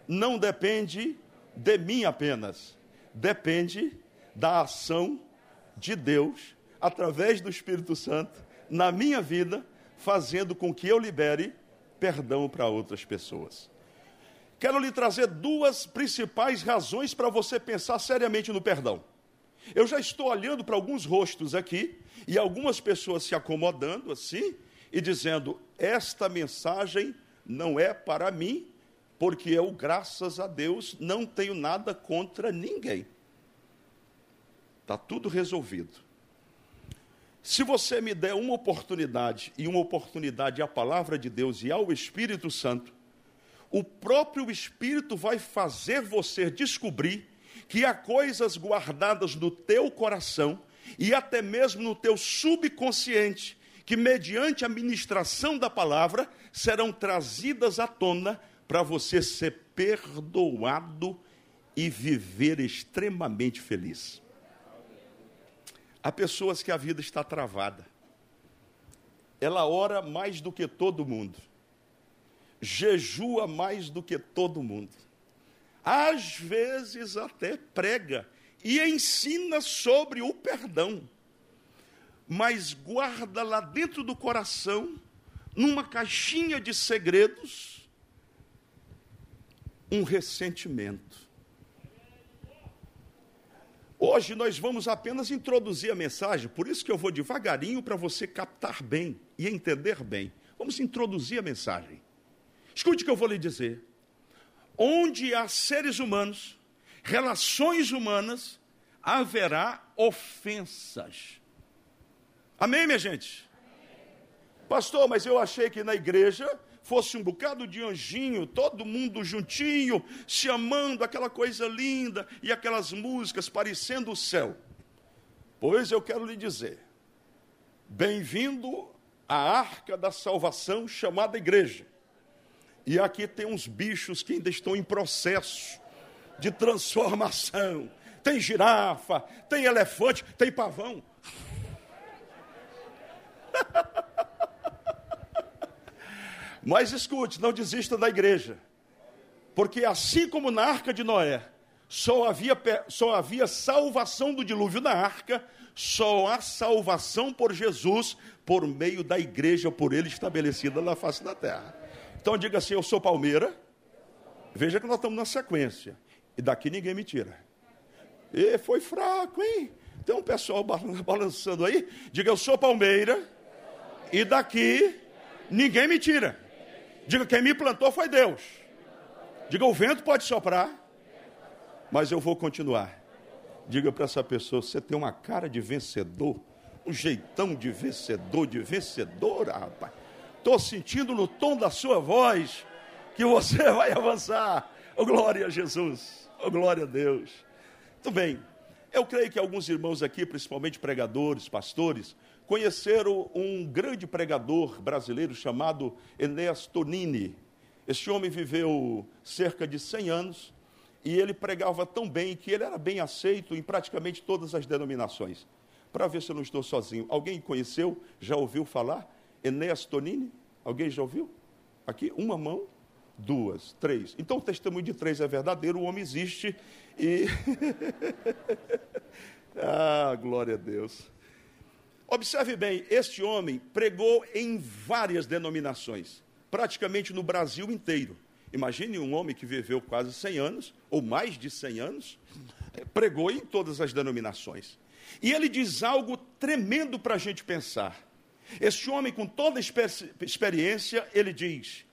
não depende de mim apenas, depende da ação de Deus através do Espírito Santo na minha vida, fazendo com que eu libere perdão para outras pessoas. Quero lhe trazer duas principais razões para você pensar seriamente no perdão. Eu já estou olhando para alguns rostos aqui e algumas pessoas se acomodando assim e dizendo: Esta mensagem não é para mim, porque eu, graças a Deus, não tenho nada contra ninguém. Está tudo resolvido. Se você me der uma oportunidade, e uma oportunidade à palavra de Deus e ao Espírito Santo, o próprio Espírito vai fazer você descobrir que há coisas guardadas no teu coração e até mesmo no teu subconsciente, que mediante a ministração da palavra serão trazidas à tona para você ser perdoado e viver extremamente feliz. Há pessoas que a vida está travada. Ela ora mais do que todo mundo jejua mais do que todo mundo. Às vezes até prega e ensina sobre o perdão, mas guarda lá dentro do coração, numa caixinha de segredos, um ressentimento. Hoje nós vamos apenas introduzir a mensagem, por isso que eu vou devagarinho para você captar bem e entender bem. Vamos introduzir a mensagem. Escute o que eu vou lhe dizer. Onde há seres humanos, relações humanas, haverá ofensas. Amém, minha gente? Pastor, mas eu achei que na igreja fosse um bocado de anjinho, todo mundo juntinho, se amando, aquela coisa linda e aquelas músicas parecendo o céu. Pois eu quero lhe dizer: bem-vindo à arca da salvação chamada igreja. E aqui tem uns bichos que ainda estão em processo de transformação. Tem girafa, tem elefante, tem pavão. Mas escute, não desista da igreja. Porque assim como na arca de Noé, só havia, só havia salvação do dilúvio na arca, só há salvação por Jesus por meio da igreja, por ele estabelecida na face da terra. Então diga assim: Eu sou Palmeira. Veja que nós estamos na sequência. E daqui ninguém me tira. E foi fraco, hein? Tem um pessoal balançando aí. Diga, eu sou Palmeira. E daqui ninguém me tira. Diga, quem me plantou foi Deus. Diga, o vento pode soprar, mas eu vou continuar. Diga para essa pessoa, você tem uma cara de vencedor, um jeitão de vencedor, de vencedora, rapaz. Estou sentindo no tom da sua voz que você vai avançar. Oh, glória a Jesus. Oh, glória a Deus. Muito bem. Eu creio que alguns irmãos aqui, principalmente pregadores, pastores, conheceram um grande pregador brasileiro chamado Enéas Tonini. Este homem viveu cerca de 100 anos e ele pregava tão bem que ele era bem aceito em praticamente todas as denominações. Para ver se eu não estou sozinho. Alguém conheceu? Já ouviu falar? Enéas Tonini? Alguém já ouviu? Aqui, uma mão, duas, três. Então o testemunho de três é verdadeiro, o homem existe e. ah, glória a Deus. Observe bem, este homem pregou em várias denominações, praticamente no Brasil inteiro. Imagine um homem que viveu quase 100 anos, ou mais de 100 anos, pregou em todas as denominações. E ele diz algo tremendo para a gente pensar. Este homem, com toda experiência, ele diz: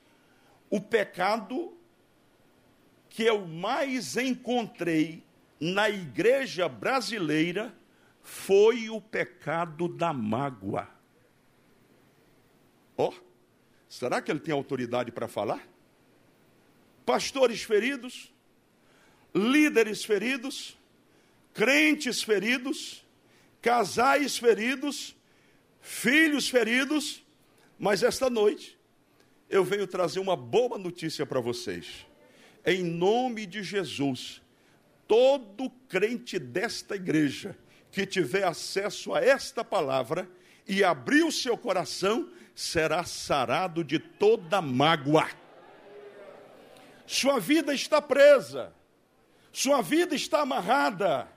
o pecado que eu mais encontrei na igreja brasileira foi o pecado da mágoa. Ó, oh, será que ele tem autoridade para falar? Pastores feridos, líderes feridos, crentes feridos, casais feridos, filhos feridos, mas esta noite eu venho trazer uma boa notícia para vocês. Em nome de Jesus, todo crente desta igreja que tiver acesso a esta palavra e abrir o seu coração, será sarado de toda mágoa. Sua vida está presa, sua vida está amarrada,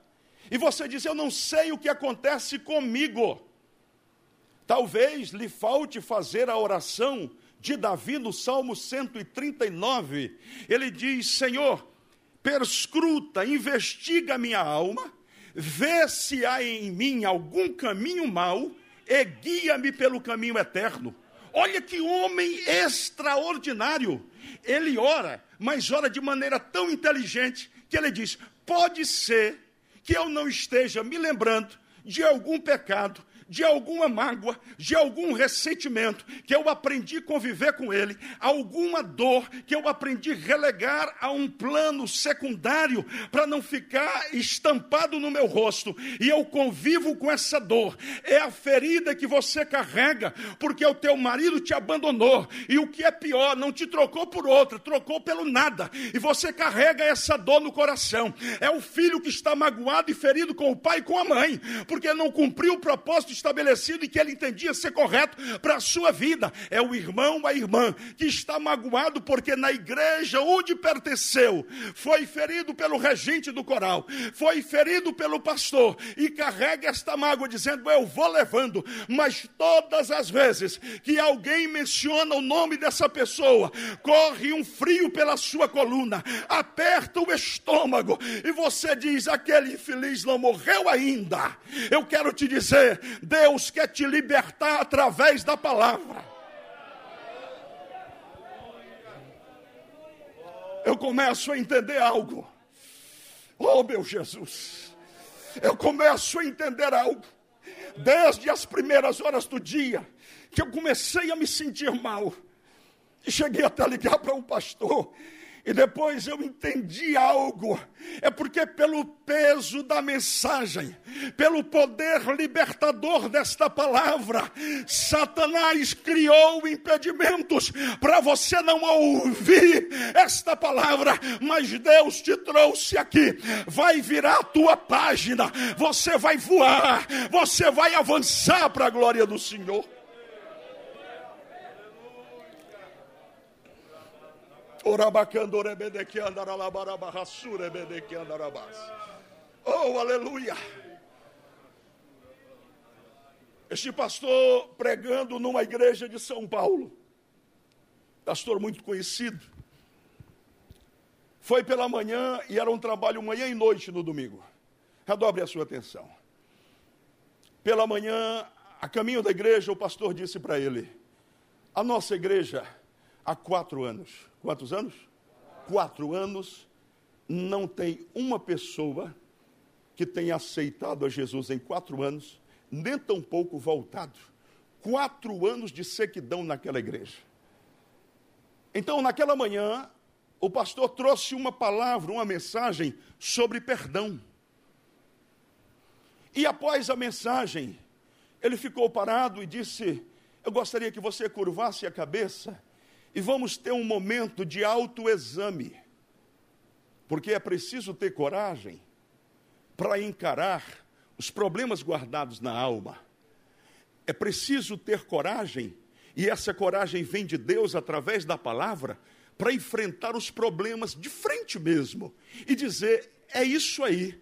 e você diz: Eu não sei o que acontece comigo. Talvez lhe falte fazer a oração de Davi no Salmo 139. Ele diz: Senhor, perscruta, investiga minha alma, vê se há em mim algum caminho mau e guia-me pelo caminho eterno. Olha que homem extraordinário. Ele ora, mas ora de maneira tão inteligente que ele diz: pode ser que eu não esteja me lembrando de algum pecado de alguma mágoa, de algum ressentimento que eu aprendi a conviver com ele, alguma dor que eu aprendi a relegar a um plano secundário para não ficar estampado no meu rosto. E eu convivo com essa dor. É a ferida que você carrega porque o teu marido te abandonou e o que é pior, não te trocou por outra, trocou pelo nada. E você carrega essa dor no coração. É o filho que está magoado e ferido com o pai e com a mãe, porque não cumpriu o propósito estabelecido e que ele entendia ser correto para a sua vida. É o irmão, a irmã, que está magoado porque na igreja onde pertenceu, foi ferido pelo regente do coral, foi ferido pelo pastor e carrega esta mágoa dizendo: Eu vou levando, mas todas as vezes que alguém menciona o nome dessa pessoa, corre um frio pela sua coluna, aperta o estômago e você diz: Aquele infeliz não morreu ainda. Eu quero te dizer, Deus quer te libertar através da palavra. Eu começo a entender algo. Oh, meu Jesus. Eu começo a entender algo. Desde as primeiras horas do dia, que eu comecei a me sentir mal. E cheguei até a ligar para um pastor e depois eu entendi algo. É porque, pelo peso da mensagem, pelo poder libertador desta palavra, Satanás criou impedimentos para você não ouvir esta palavra, mas Deus te trouxe aqui. Vai virar a tua página, você vai voar, você vai avançar para a glória do Senhor. Oh, aleluia! Este pastor pregando numa igreja de São Paulo, pastor muito conhecido, foi pela manhã e era um trabalho manhã e noite no domingo. Redobre a sua atenção. Pela manhã, a caminho da igreja, o pastor disse para ele: A nossa igreja, há quatro anos, quantos anos? Quatro anos, não tem uma pessoa que tenha aceitado a Jesus em quatro anos, nem tampouco voltado. Quatro anos de sequidão naquela igreja. Então, naquela manhã, o pastor trouxe uma palavra, uma mensagem sobre perdão. E após a mensagem, ele ficou parado e disse: Eu gostaria que você curvasse a cabeça e vamos ter um momento de autoexame, porque é preciso ter coragem para encarar os problemas guardados na alma. É preciso ter coragem, e essa coragem vem de Deus através da palavra, para enfrentar os problemas de frente mesmo e dizer: é isso aí,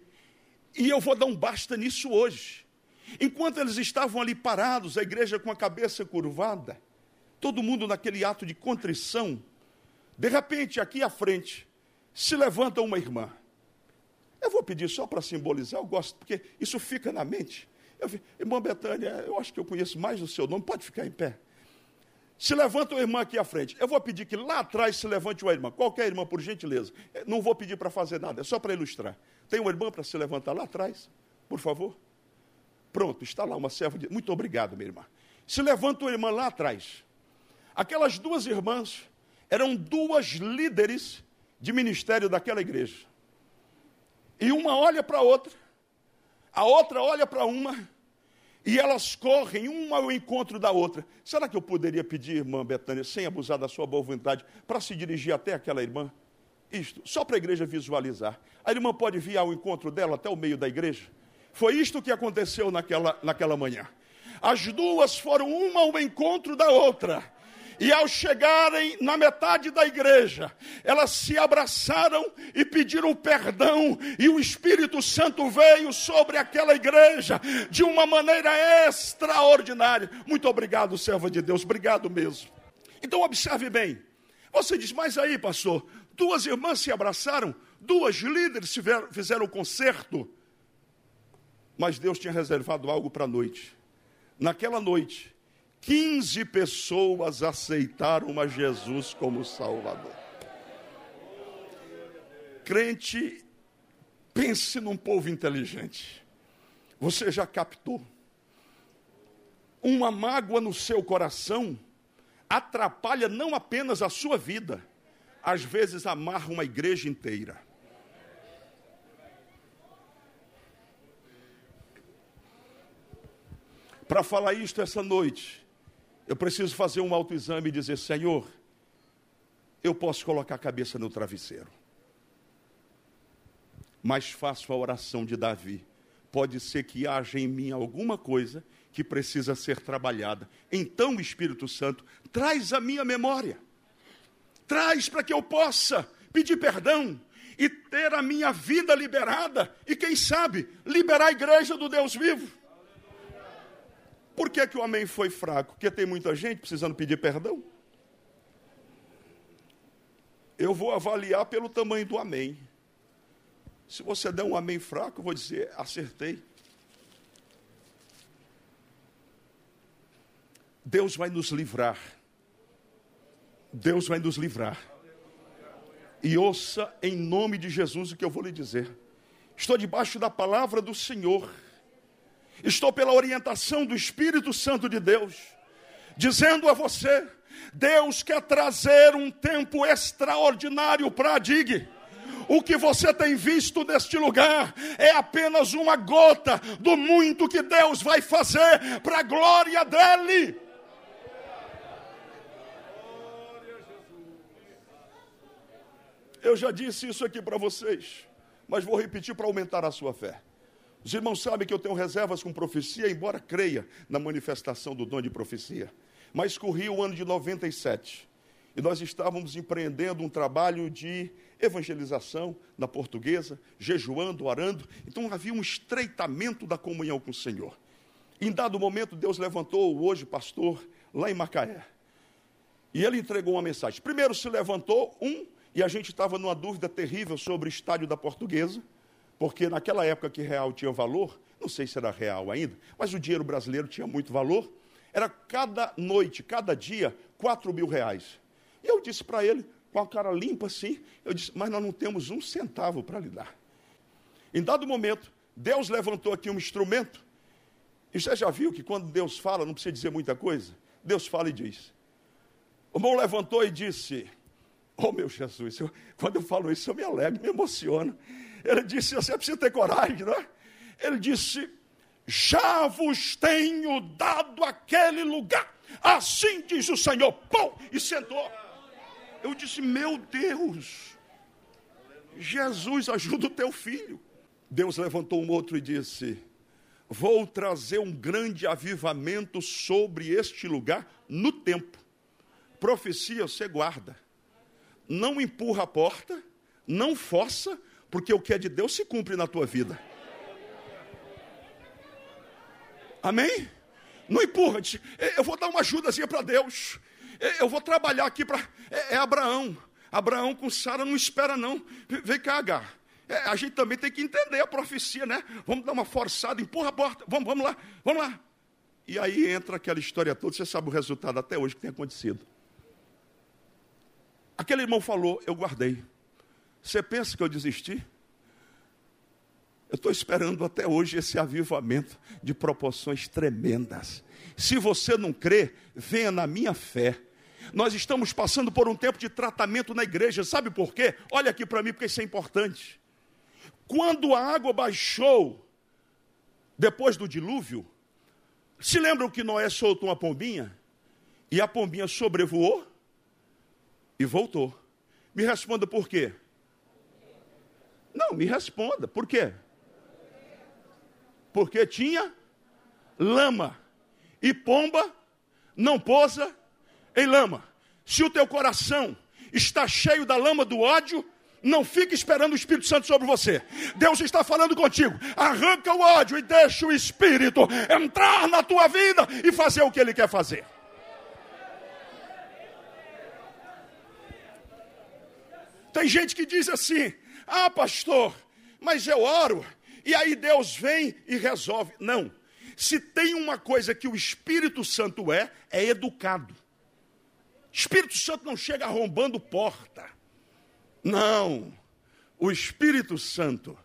e eu vou dar um basta nisso hoje. Enquanto eles estavam ali parados, a igreja com a cabeça curvada, todo mundo naquele ato de contrição, de repente, aqui à frente, se levanta uma irmã. Eu vou pedir só para simbolizar, eu gosto, porque isso fica na mente. Eu, irmã Betânia, eu acho que eu conheço mais o seu nome, pode ficar em pé. Se levanta uma irmã aqui à frente. Eu vou pedir que lá atrás se levante uma irmã. Qualquer irmã, por gentileza. Não vou pedir para fazer nada, é só para ilustrar. Tem uma irmã para se levantar lá atrás, por favor? Pronto, está lá uma serva de. Muito obrigado, minha irmã. Se levanta uma irmã lá atrás. Aquelas duas irmãs eram duas líderes de ministério daquela igreja. E uma olha para a outra, a outra olha para uma, e elas correm uma ao encontro da outra. Será que eu poderia pedir, irmã Betânia, sem abusar da sua boa vontade, para se dirigir até aquela irmã? Isto, só para a igreja visualizar. A irmã pode vir ao encontro dela até o meio da igreja? Foi isto que aconteceu naquela, naquela manhã. As duas foram uma ao encontro da outra. E ao chegarem na metade da igreja, elas se abraçaram e pediram perdão, e o Espírito Santo veio sobre aquela igreja de uma maneira extraordinária. Muito obrigado, serva de Deus, obrigado mesmo. Então, observe bem. Você diz, mas aí, pastor, duas irmãs se abraçaram, duas líderes fizeram o concerto, mas Deus tinha reservado algo para a noite. Naquela noite, 15 pessoas aceitaram a Jesus como Salvador. Crente, pense num povo inteligente. Você já captou? Uma mágoa no seu coração atrapalha não apenas a sua vida, às vezes amarra uma igreja inteira. Para falar isto essa noite, eu preciso fazer um autoexame e dizer: Senhor, eu posso colocar a cabeça no travesseiro. Mas faço a oração de Davi. Pode ser que haja em mim alguma coisa que precisa ser trabalhada. Então, Espírito Santo, traz a minha memória. Traz para que eu possa pedir perdão e ter a minha vida liberada. E quem sabe, liberar a igreja do Deus vivo. Por que, que o amém foi fraco? Porque tem muita gente precisando pedir perdão. Eu vou avaliar pelo tamanho do amém. Se você der um amém fraco, eu vou dizer, acertei. Deus vai nos livrar. Deus vai nos livrar. E ouça em nome de Jesus o que eu vou lhe dizer. Estou debaixo da palavra do Senhor estou pela orientação do Espírito Santo de Deus, dizendo a você: Deus quer trazer um tempo extraordinário para a DIG. O que você tem visto neste lugar é apenas uma gota do muito que Deus vai fazer para a glória dele. Eu já disse isso aqui para vocês, mas vou repetir para aumentar a sua fé. Os irmãos sabem que eu tenho reservas com profecia, embora creia na manifestação do dom de profecia. Mas corri o ano de 97 e nós estávamos empreendendo um trabalho de evangelização na portuguesa, jejuando, orando. Então havia um estreitamento da comunhão com o Senhor. Em dado momento, Deus levantou o hoje pastor lá em Macaé. E ele entregou uma mensagem. Primeiro se levantou um, e a gente estava numa dúvida terrível sobre o estádio da portuguesa Porque naquela época que real tinha valor, não sei se era real ainda, mas o dinheiro brasileiro tinha muito valor, era cada noite, cada dia, 4 mil reais. E eu disse para ele, com a cara limpa assim, eu disse, mas nós não temos um centavo para lhe dar. Em dado momento, Deus levantou aqui um instrumento, e você já viu que quando Deus fala, não precisa dizer muita coisa? Deus fala e diz. O irmão levantou e disse, oh meu Jesus, eu, quando eu falo isso eu me alegro, me emociono. Ele disse, você precisa ter coragem, não é? Ele disse, já vos tenho dado aquele lugar, assim diz o Senhor, pão, e sentou. Eu disse, meu Deus, Jesus ajuda o teu filho. Deus levantou um outro e disse, vou trazer um grande avivamento sobre este lugar no tempo. Profecia você guarda. Não empurra a porta, não força, porque o que é de Deus se cumpre na tua vida. Amém? Não empurra, diz, eu vou dar uma ajudazinha para Deus. Eu vou trabalhar aqui para. É, é, Abraão. Abraão com Sara não espera, não. Vem cá, Agar. É, a gente também tem que entender a profecia, né? Vamos dar uma forçada, empurra a porta, vamos, vamos lá, vamos lá. E aí entra aquela história toda, você sabe o resultado até hoje que tem acontecido. Aquele irmão falou, eu guardei. Você pensa que eu desisti? Eu estou esperando até hoje esse avivamento de proporções tremendas. Se você não crê, venha na minha fé. Nós estamos passando por um tempo de tratamento na igreja, sabe por quê? Olha aqui para mim, porque isso é importante. Quando a água baixou, depois do dilúvio, se lembram que Noé soltou uma pombinha? E a pombinha sobrevoou e voltou. Me responda por quê? Não, me responda, por quê? Porque tinha lama. E pomba não pousa em lama. Se o teu coração está cheio da lama do ódio, não fique esperando o Espírito Santo sobre você. Deus está falando contigo. Arranca o ódio e deixa o Espírito entrar na tua vida e fazer o que ele quer fazer. Tem gente que diz assim: ah, pastor, mas eu oro, e aí Deus vem e resolve. Não. Se tem uma coisa que o Espírito Santo é, é educado. Espírito Santo não chega arrombando porta. Não. O Espírito Santo,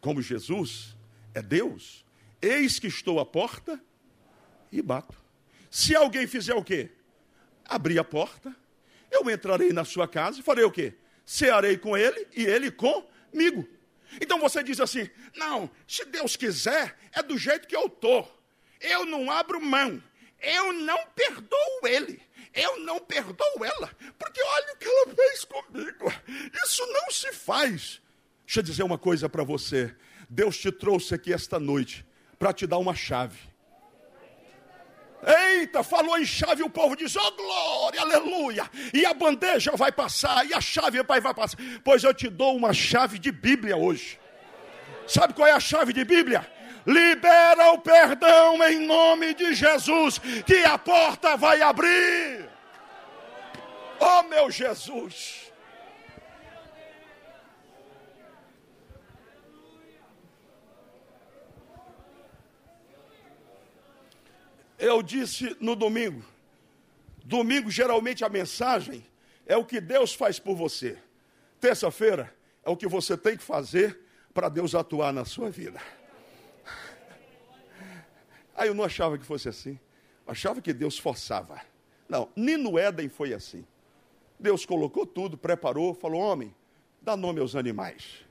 como Jesus, é Deus. Eis que estou à porta e bato. Se alguém fizer o quê? Abrir a porta, eu entrarei na sua casa e farei o quê? Cearei com ele e ele comigo. Então você diz assim: não, se Deus quiser, é do jeito que eu estou. Eu não abro mão. Eu não perdoo ele. Eu não perdoo ela. Porque olha o que ela fez comigo. Isso não se faz. Deixa eu dizer uma coisa para você. Deus te trouxe aqui esta noite para te dar uma chave. Eita, falou em chave, o povo diz: Oh glória, aleluia. E a bandeja vai passar, e a chave vai, vai passar. Pois eu te dou uma chave de Bíblia hoje. Sabe qual é a chave de Bíblia? Libera o perdão em nome de Jesus, que a porta vai abrir. Oh meu Jesus. Eu disse no domingo. Domingo, geralmente, a mensagem é o que Deus faz por você. Terça-feira é o que você tem que fazer para Deus atuar na sua vida. Aí eu não achava que fosse assim. Eu achava que Deus forçava. Não, nem no Éden foi assim. Deus colocou tudo, preparou, falou: homem, dá nome aos animais.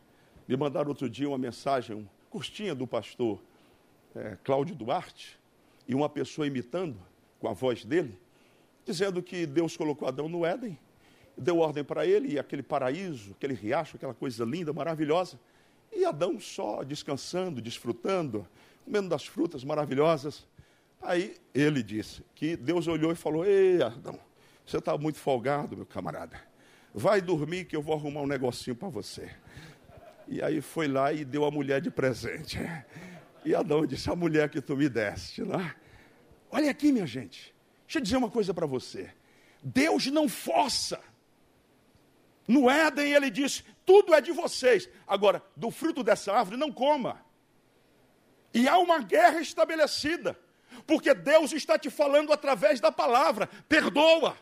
Me mandaram outro dia uma mensagem um, curtinha do pastor é, Cláudio Duarte e uma pessoa imitando com a voz dele, dizendo que Deus colocou Adão no Éden, deu ordem para ele, e aquele paraíso, aquele riacho, aquela coisa linda, maravilhosa, e Adão só descansando, desfrutando, comendo das frutas maravilhosas. Aí ele disse que Deus olhou e falou: Ei, Adão, você está muito folgado, meu camarada. Vai dormir que eu vou arrumar um negocinho para você. E aí foi lá e deu a mulher de presente. E Adão disse: A mulher que tu me deste, né? Olha aqui, minha gente. Deixa eu dizer uma coisa para você. Deus não força. No Éden ele disse: tudo é de vocês. Agora, do fruto dessa árvore não coma. E há uma guerra estabelecida, porque Deus está te falando através da palavra: perdoa.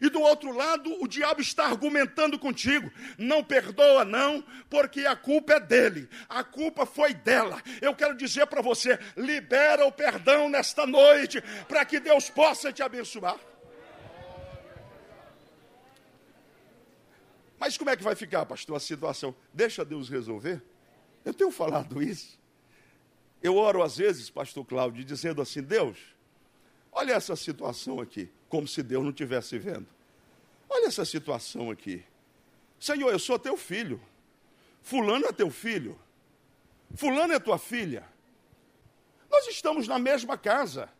E do outro lado, o diabo está argumentando contigo: não perdoa, não, porque a culpa é dele, a culpa foi dela. Eu quero dizer para você: libera o perdão nesta noite, para que Deus possa te abençoar. Mas como é que vai ficar, pastor, a situação? Deixa Deus resolver? Eu tenho falado isso. Eu oro às vezes, pastor Cláudio, dizendo assim: Deus, olha essa situação aqui, como se Deus não estivesse vendo. Olha essa situação aqui. Senhor, eu sou teu filho. Fulano é teu filho. Fulano é tua filha. Nós estamos na mesma casa.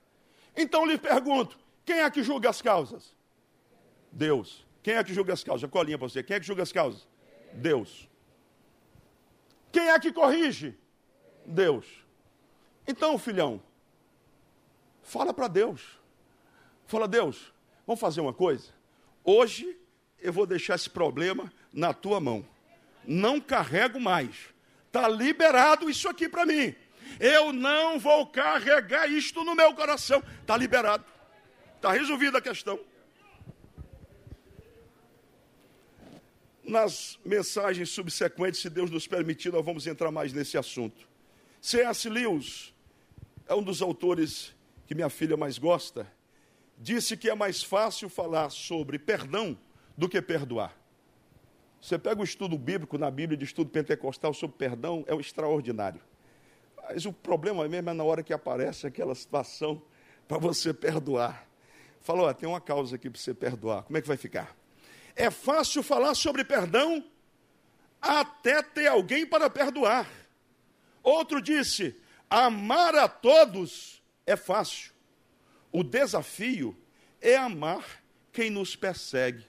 Então lhe pergunto: quem é que julga as causas? Deus. Quem é que julga as causas? Colinha para você. Quem é que julga as causas? Deus. Quem é que corrige? Deus. Então, filhão, fala para Deus. Fala, Deus, vamos fazer uma coisa? Hoje eu vou deixar esse problema na tua mão. Não carrego mais. Está liberado isso aqui para mim. Eu não vou carregar isto no meu coração. Está liberado. Está resolvida a questão. Nas mensagens subsequentes, se Deus nos permitir, nós vamos entrar mais nesse assunto. C.S. Lewis é um dos autores que minha filha mais gosta. Disse que é mais fácil falar sobre perdão do que perdoar. Você pega o estudo bíblico na Bíblia de estudo pentecostal sobre perdão, é um extraordinário. Mas o problema mesmo é na hora que aparece aquela situação para você perdoar. Falou, tem uma causa aqui para você perdoar. Como é que vai ficar? É fácil falar sobre perdão até ter alguém para perdoar. Outro disse: amar a todos é fácil. O desafio é amar quem nos persegue.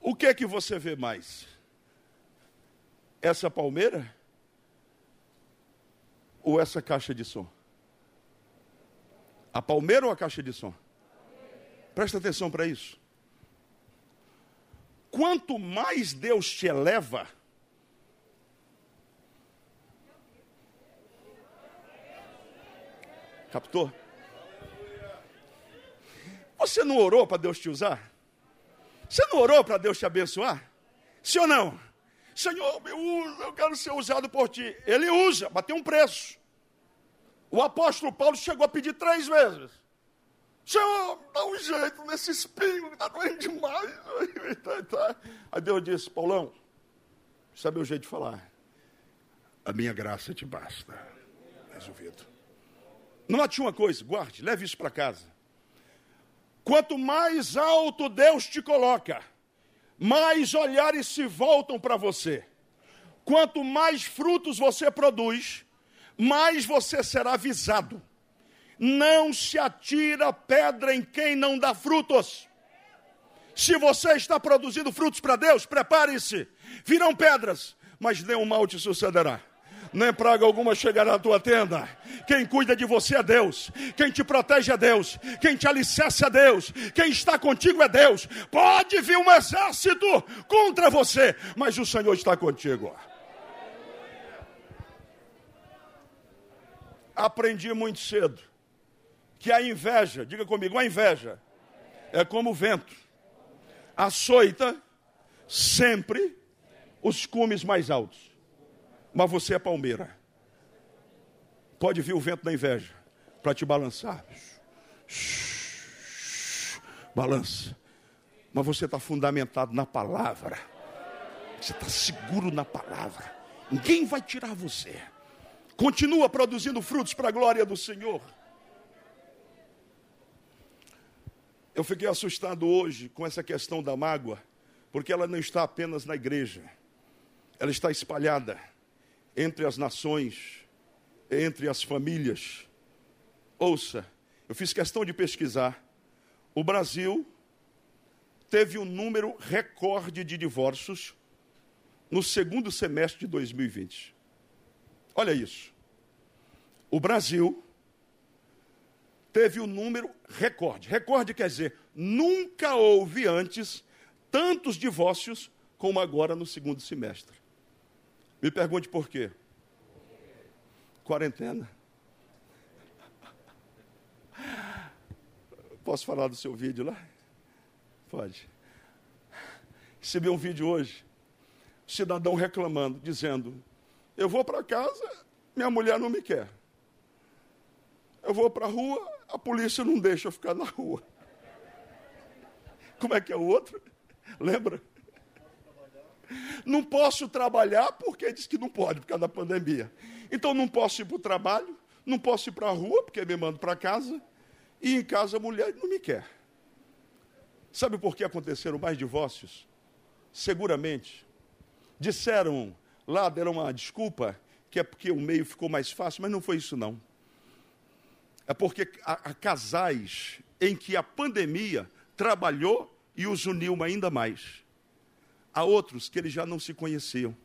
O que é que você vê mais? essa palmeira ou essa caixa de som? A palmeira ou a caixa de som? Presta atenção para isso. Quanto mais Deus te eleva, captou? Você não orou para Deus te usar? Você não orou para Deus te abençoar? Sim ou não? Senhor, me usa, eu quero ser usado por ti. Ele usa, mas tem um preço. O apóstolo Paulo chegou a pedir três vezes. Senhor, dá um jeito nesse espinho está doendo demais. Aí Deus disse, Paulão, sabe o jeito de falar? A minha graça te basta. Resolvido. Note uma coisa, guarde, leve isso para casa. Quanto mais alto Deus te coloca, mais olhares se voltam para você. Quanto mais frutos você produz, mais você será visado. Não se atira pedra em quem não dá frutos. Se você está produzindo frutos para Deus, prepare-se. Virão pedras, mas nenhum mal te sucederá nem praga alguma chegará à tua tenda. Quem cuida de você é Deus, quem te protege é Deus, quem te alicerça é Deus, quem está contigo é Deus. Pode vir um exército contra você, mas o Senhor está contigo. Aprendi muito cedo que a inveja, diga comigo, a inveja é como o vento, açoita sempre os cumes mais altos mas você é palmeira. Pode vir o vento da inveja para te balançar. Balança. Mas você está fundamentado na palavra. Você está seguro na palavra. Ninguém vai tirar você. Continua produzindo frutos para a glória do Senhor. Eu fiquei assustado hoje com essa questão da mágoa, porque ela não está apenas na igreja, ela está espalhada entre as nações, entre as famílias. Ouça, eu fiz questão de pesquisar. O Brasil teve um número recorde de divórcios no segundo semestre de 2020. Olha isso. O Brasil teve um número recorde. Recorde quer dizer, nunca houve antes tantos divórcios como agora no segundo semestre. Me pergunte por quê? Quarentena. Posso falar do seu vídeo lá? Pode. Recebi um vídeo hoje, cidadão reclamando, dizendo: Eu vou para casa, minha mulher não me quer. Eu vou para a rua, a polícia não deixa eu ficar na rua. Como é que é o outro? Lembra? Não posso trabalhar porque diz que não pode por causa da pandemia. Então não posso ir para o trabalho, não posso ir para a rua porque me mando para casa, e em casa a mulher não me quer. Sabe por que aconteceram mais divórcios? Seguramente. Disseram lá, deram uma desculpa, que é porque o meio ficou mais fácil, mas não foi isso não. É porque há, casais em que a pandemia trabalhou e os uniu ainda mais. Há outros que eles já não se conheciam.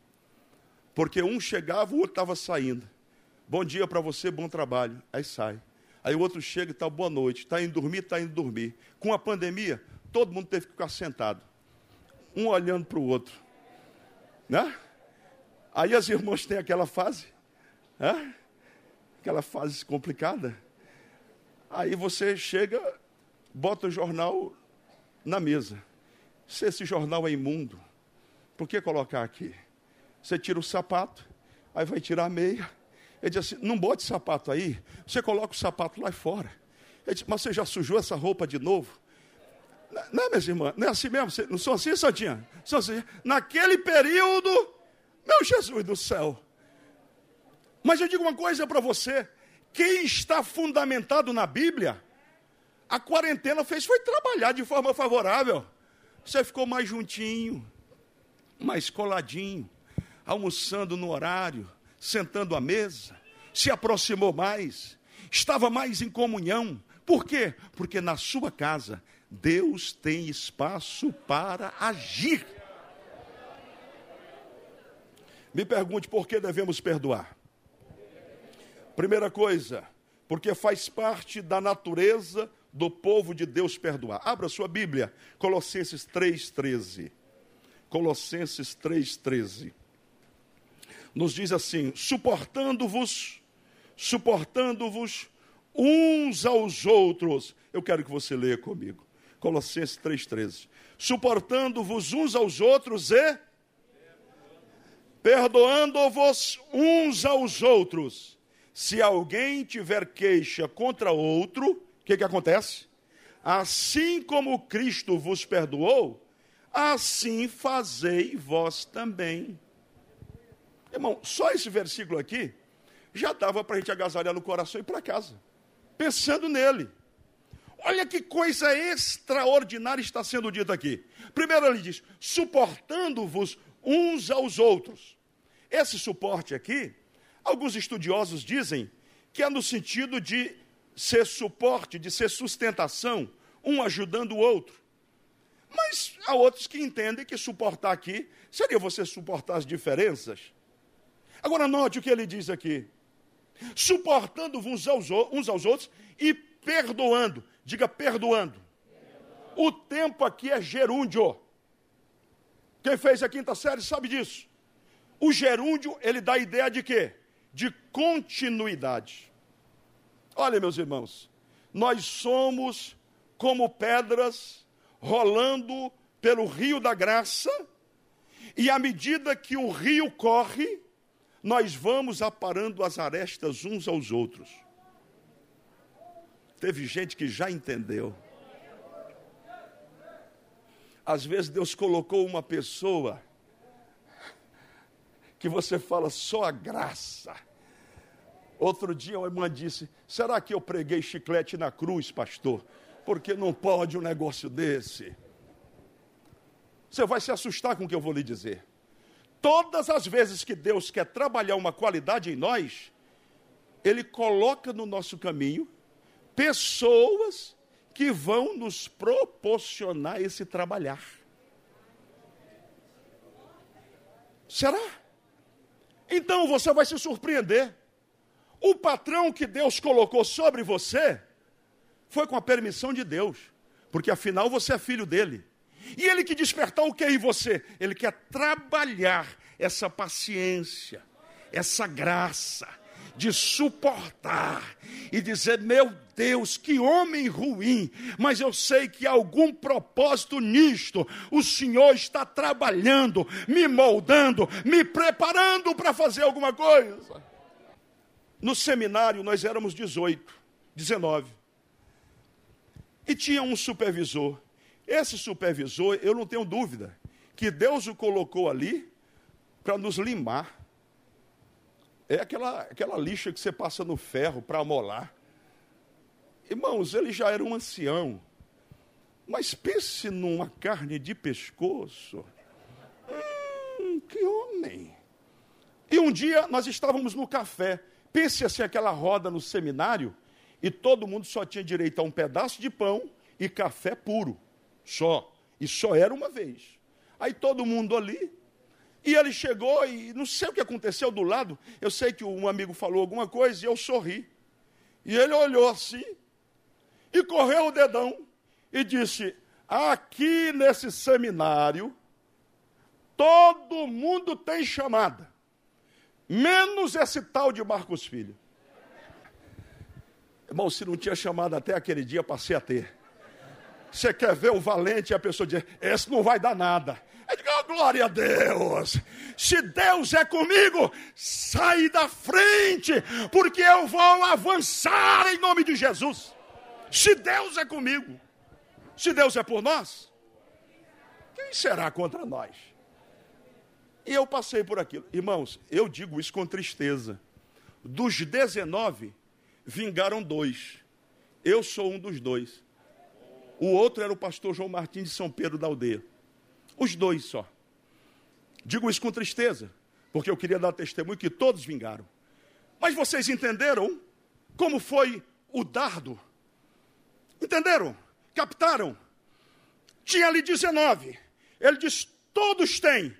Porque um chegava, o outro estava saindo. Bom dia para você, bom trabalho. Aí sai. Aí o outro chega e está boa noite. Está indo dormir, está indo dormir. Com a pandemia, todo mundo teve que ficar sentado. Um olhando para o outro. Né? Aí as irmãs têm aquela fase. Né? Aquela fase complicada. Aí você chega, bota o jornal na mesa. Se esse jornal é imundo, por que colocar aqui? Você tira o sapato, aí vai tirar a meia. Ele diz assim: não bote sapato aí, você coloca o sapato lá fora. Ele diz, mas você já sujou essa roupa de novo? Não, minhas irmãs, não é assim mesmo? Não são assim, Santinha? São assim. Naquele período, meu Jesus do céu. Mas eu digo uma coisa para você: quem está fundamentado na Bíblia, a quarentena fez foi trabalhar de forma favorável. Você ficou mais juntinho, mais coladinho, almoçando no horário, sentando à mesa, se aproximou mais, estava mais em comunhão. Por quê? Porque na sua casa Deus tem espaço para agir. Me pergunte por que devemos perdoar. Primeira coisa, porque faz parte da natureza do povo de Deus perdoar. Abra sua Bíblia, Colossenses 3,13. Colossenses 3,13. Nos diz assim: suportando-vos, suportando-vos uns aos outros. Eu quero que você leia comigo. Colossenses 3,13. Suportando-vos uns aos outros e perdoando-vos uns aos outros. Se alguém tiver queixa contra outro, o que, que acontece? Assim como Cristo vos perdoou, assim fazei vós também. Irmão, só esse versículo aqui já dava para a gente agasalhar no coração e ir para casa, pensando nele. Olha que coisa extraordinária está sendo dita aqui. Primeiro ele diz: suportando-vos uns aos outros. Esse suporte aqui, alguns estudiosos dizem que é no sentido de ser suporte, de ser sustentação, um ajudando o outro. Mas há outros que entendem que suportar aqui seria você suportar as diferenças. Agora, note o que ele diz aqui: suportando uns aos, uns aos outros e perdoando. Diga perdoando. O tempo aqui é gerúndio. Quem fez a quinta série sabe disso. O gerúndio, ele dá a ideia de quê? De continuidade. Olha, meus irmãos, nós somos como pedras rolando pelo rio da graça, e à medida que o rio corre, nós vamos aparando as arestas uns aos outros. Teve gente que já entendeu. Às vezes Deus colocou uma pessoa que você fala só a graça. Outro dia uma irmã disse: Será que eu preguei chiclete na cruz, pastor? Porque não pode um negócio desse. Você vai se assustar com o que eu vou lhe dizer. Todas as vezes que Deus quer trabalhar uma qualidade em nós, Ele coloca no nosso caminho pessoas que vão nos proporcionar esse trabalhar. Será? Então você vai se surpreender. O patrão que Deus colocou sobre você foi com a permissão de Deus, porque afinal você é filho dele. E ele que despertar o que em você? Ele quer trabalhar essa paciência, essa graça de suportar e dizer: Meu Deus, que homem ruim, mas eu sei que há algum propósito nisto. O Senhor está trabalhando, me moldando, me preparando para fazer alguma coisa. No seminário nós éramos 18, 19. E tinha um supervisor. Esse supervisor, eu não tenho dúvida, que Deus o colocou ali para nos limar. É aquela, aquela lixa que você passa no ferro para amolar. Irmãos, ele já era um ancião. Mas pense numa carne de pescoço. Hum, que homem. E um dia nós estávamos no café. Pense assim, aquela roda no seminário, e todo mundo só tinha direito a um pedaço de pão e café puro. Só. E só era uma vez. Aí todo mundo ali. E ele chegou e não sei o que aconteceu do lado. Eu sei que um amigo falou alguma coisa e eu sorri. E ele olhou assim e correu o dedão e disse: Aqui nesse seminário, todo mundo tem chamada, menos esse tal de Marcos Filho. Irmão, se não tinha chamada até aquele dia, passei a ter. Você quer ver o valente e a pessoa diz: Esse não vai dar nada. Eu digo, oh, glória a Deus. Se Deus é comigo, sai da frente, porque eu vou avançar em nome de Jesus. Se Deus é comigo, se Deus é por nós, quem será contra nós? E eu passei por aquilo. Irmãos, eu digo isso com tristeza. Dos 19, vingaram dois. Eu sou um dos dois. O outro era o pastor João Martins de São Pedro da Aldeia. Os dois só. Digo isso com tristeza, porque eu queria dar testemunho que todos vingaram. Mas vocês entenderam como foi o dardo? Entenderam? Captaram? Tinha ali 19. Ele diz: todos têm,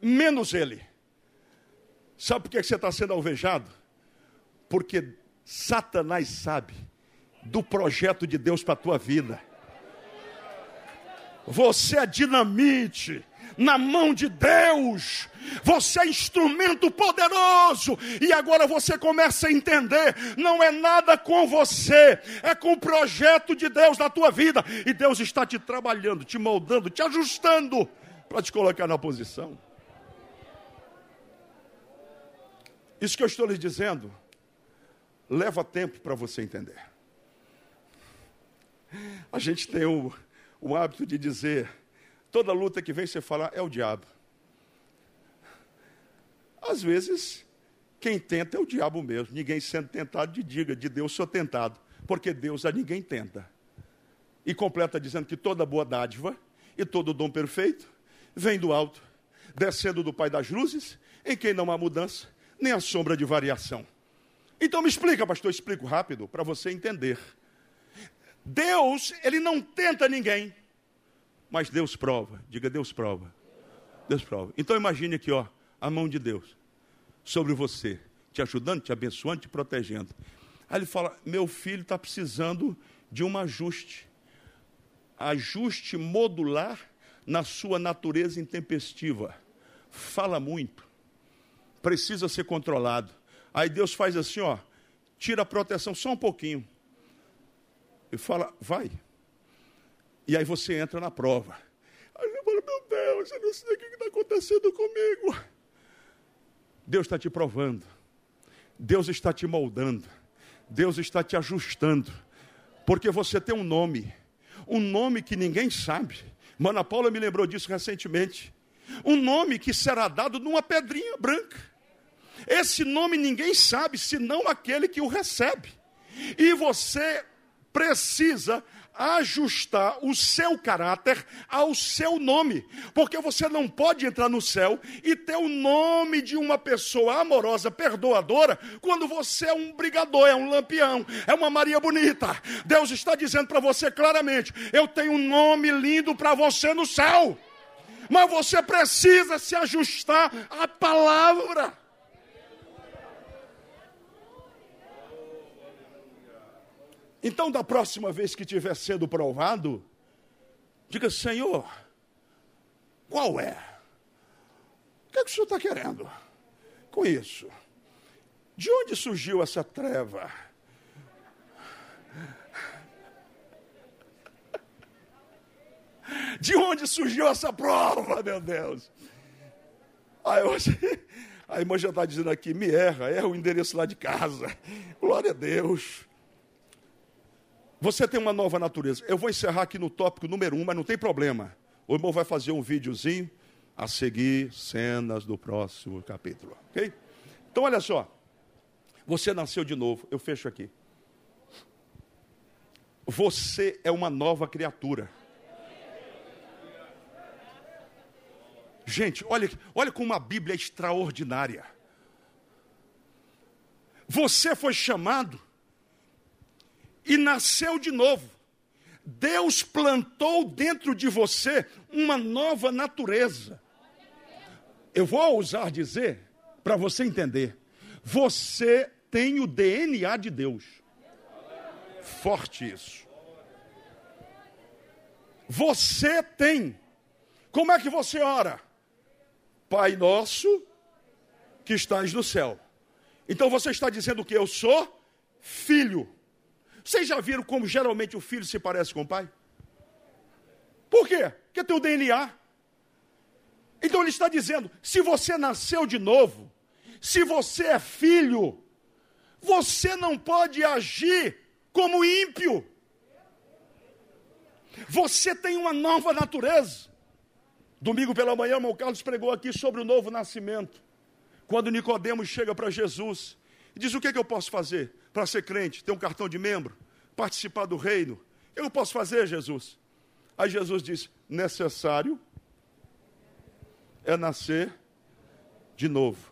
menos ele. Sabe por que você está sendo alvejado? Porque Satanás sabe do projeto de Deus para a tua vida. Você é dinamite na mão de Deus. Você é instrumento poderoso. E agora você começa a entender: não é nada com você, é com o projeto de Deus na tua vida. E Deus está te trabalhando, te moldando, te ajustando para te colocar na posição. Isso que eu estou lhe dizendo leva tempo para você entender. A gente tem o o hábito de dizer, toda luta que vem você fala, é o diabo. Às vezes, quem tenta é o diabo mesmo. Ninguém sendo tentado, de diga, de Deus sou tentado. Porque Deus a ninguém tenta. E completa dizendo que toda boa dádiva e todo dom perfeito vem do alto, descendo do Pai das luzes, em quem não há mudança, nem a sombra de variação. Então me explica, pastor, explico rápido, para você entender. Deus, ele não tenta ninguém, mas Deus prova. Diga, Deus prova. Deus prova. Então imagine aqui, ó, a mão de Deus sobre você, te ajudando, te abençoando, te protegendo. Aí ele fala: meu filho está precisando de um ajuste. Ajuste modular na sua natureza intempestiva. Fala muito. Precisa ser controlado. Aí Deus faz assim, ó, tira a proteção só um pouquinho e fala, vai. E aí você entra na prova. Aí você fala, meu Deus, eu não sei o que está acontecendo comigo. Deus está te provando. Deus está te moldando. Deus está te ajustando. Porque você tem um nome. Um nome que ninguém sabe. Mana Paula me lembrou disso recentemente. Um nome que será dado numa pedrinha branca. Esse nome ninguém sabe, senão aquele que o recebe. E você precisa ajustar o seu caráter ao seu nome, porque você não pode entrar no céu e ter o nome de uma pessoa amorosa, perdoadora, quando você é um brigador, é um lampião, é uma Maria bonita. Deus está dizendo para você claramente: eu tenho um nome lindo para você no céu, mas você precisa se ajustar à palavra. Então, da próxima vez que estiver sendo provado, diga: Senhor, qual é? O que, é que o senhor está querendo com isso? De onde surgiu essa treva? De onde surgiu essa prova, meu Deus? Aí, hoje, a irmã já está dizendo aqui, me erra, erra o endereço lá de casa. Glória a Deus. Você tem uma nova natureza. Eu vou encerrar aqui no tópico número um, mas não tem problema. O irmão vai fazer um videozinho a seguir cenas do próximo capítulo, ok? Então, olha só. Você nasceu de novo. Eu fecho aqui. Você é uma nova criatura. Gente, olha, olha como a Bíblia é extraordinária. Você foi chamado e nasceu de novo. Deus plantou dentro de você uma nova natureza. Eu vou ousar dizer, para você entender, você tem o DNA de Deus. Forte isso. Você tem. Como é que você ora? Pai nosso que estás no céu. Então você está dizendo que eu sou filho. Vocês já viram como geralmente o filho se parece com o pai? Por quê? Porque tem o DNA. Então ele está dizendo: se você nasceu de novo, se você é filho, você não pode agir como ímpio. Você tem uma nova natureza. Domingo pela manhã, o irmão Carlos pregou aqui sobre o novo nascimento. Quando Nicodemos chega para Jesus e diz: O que, é que eu posso fazer para ser crente? Ter um cartão de membro? Participar do reino? Eu posso fazer, Jesus? Aí Jesus diz: Necessário é nascer de novo.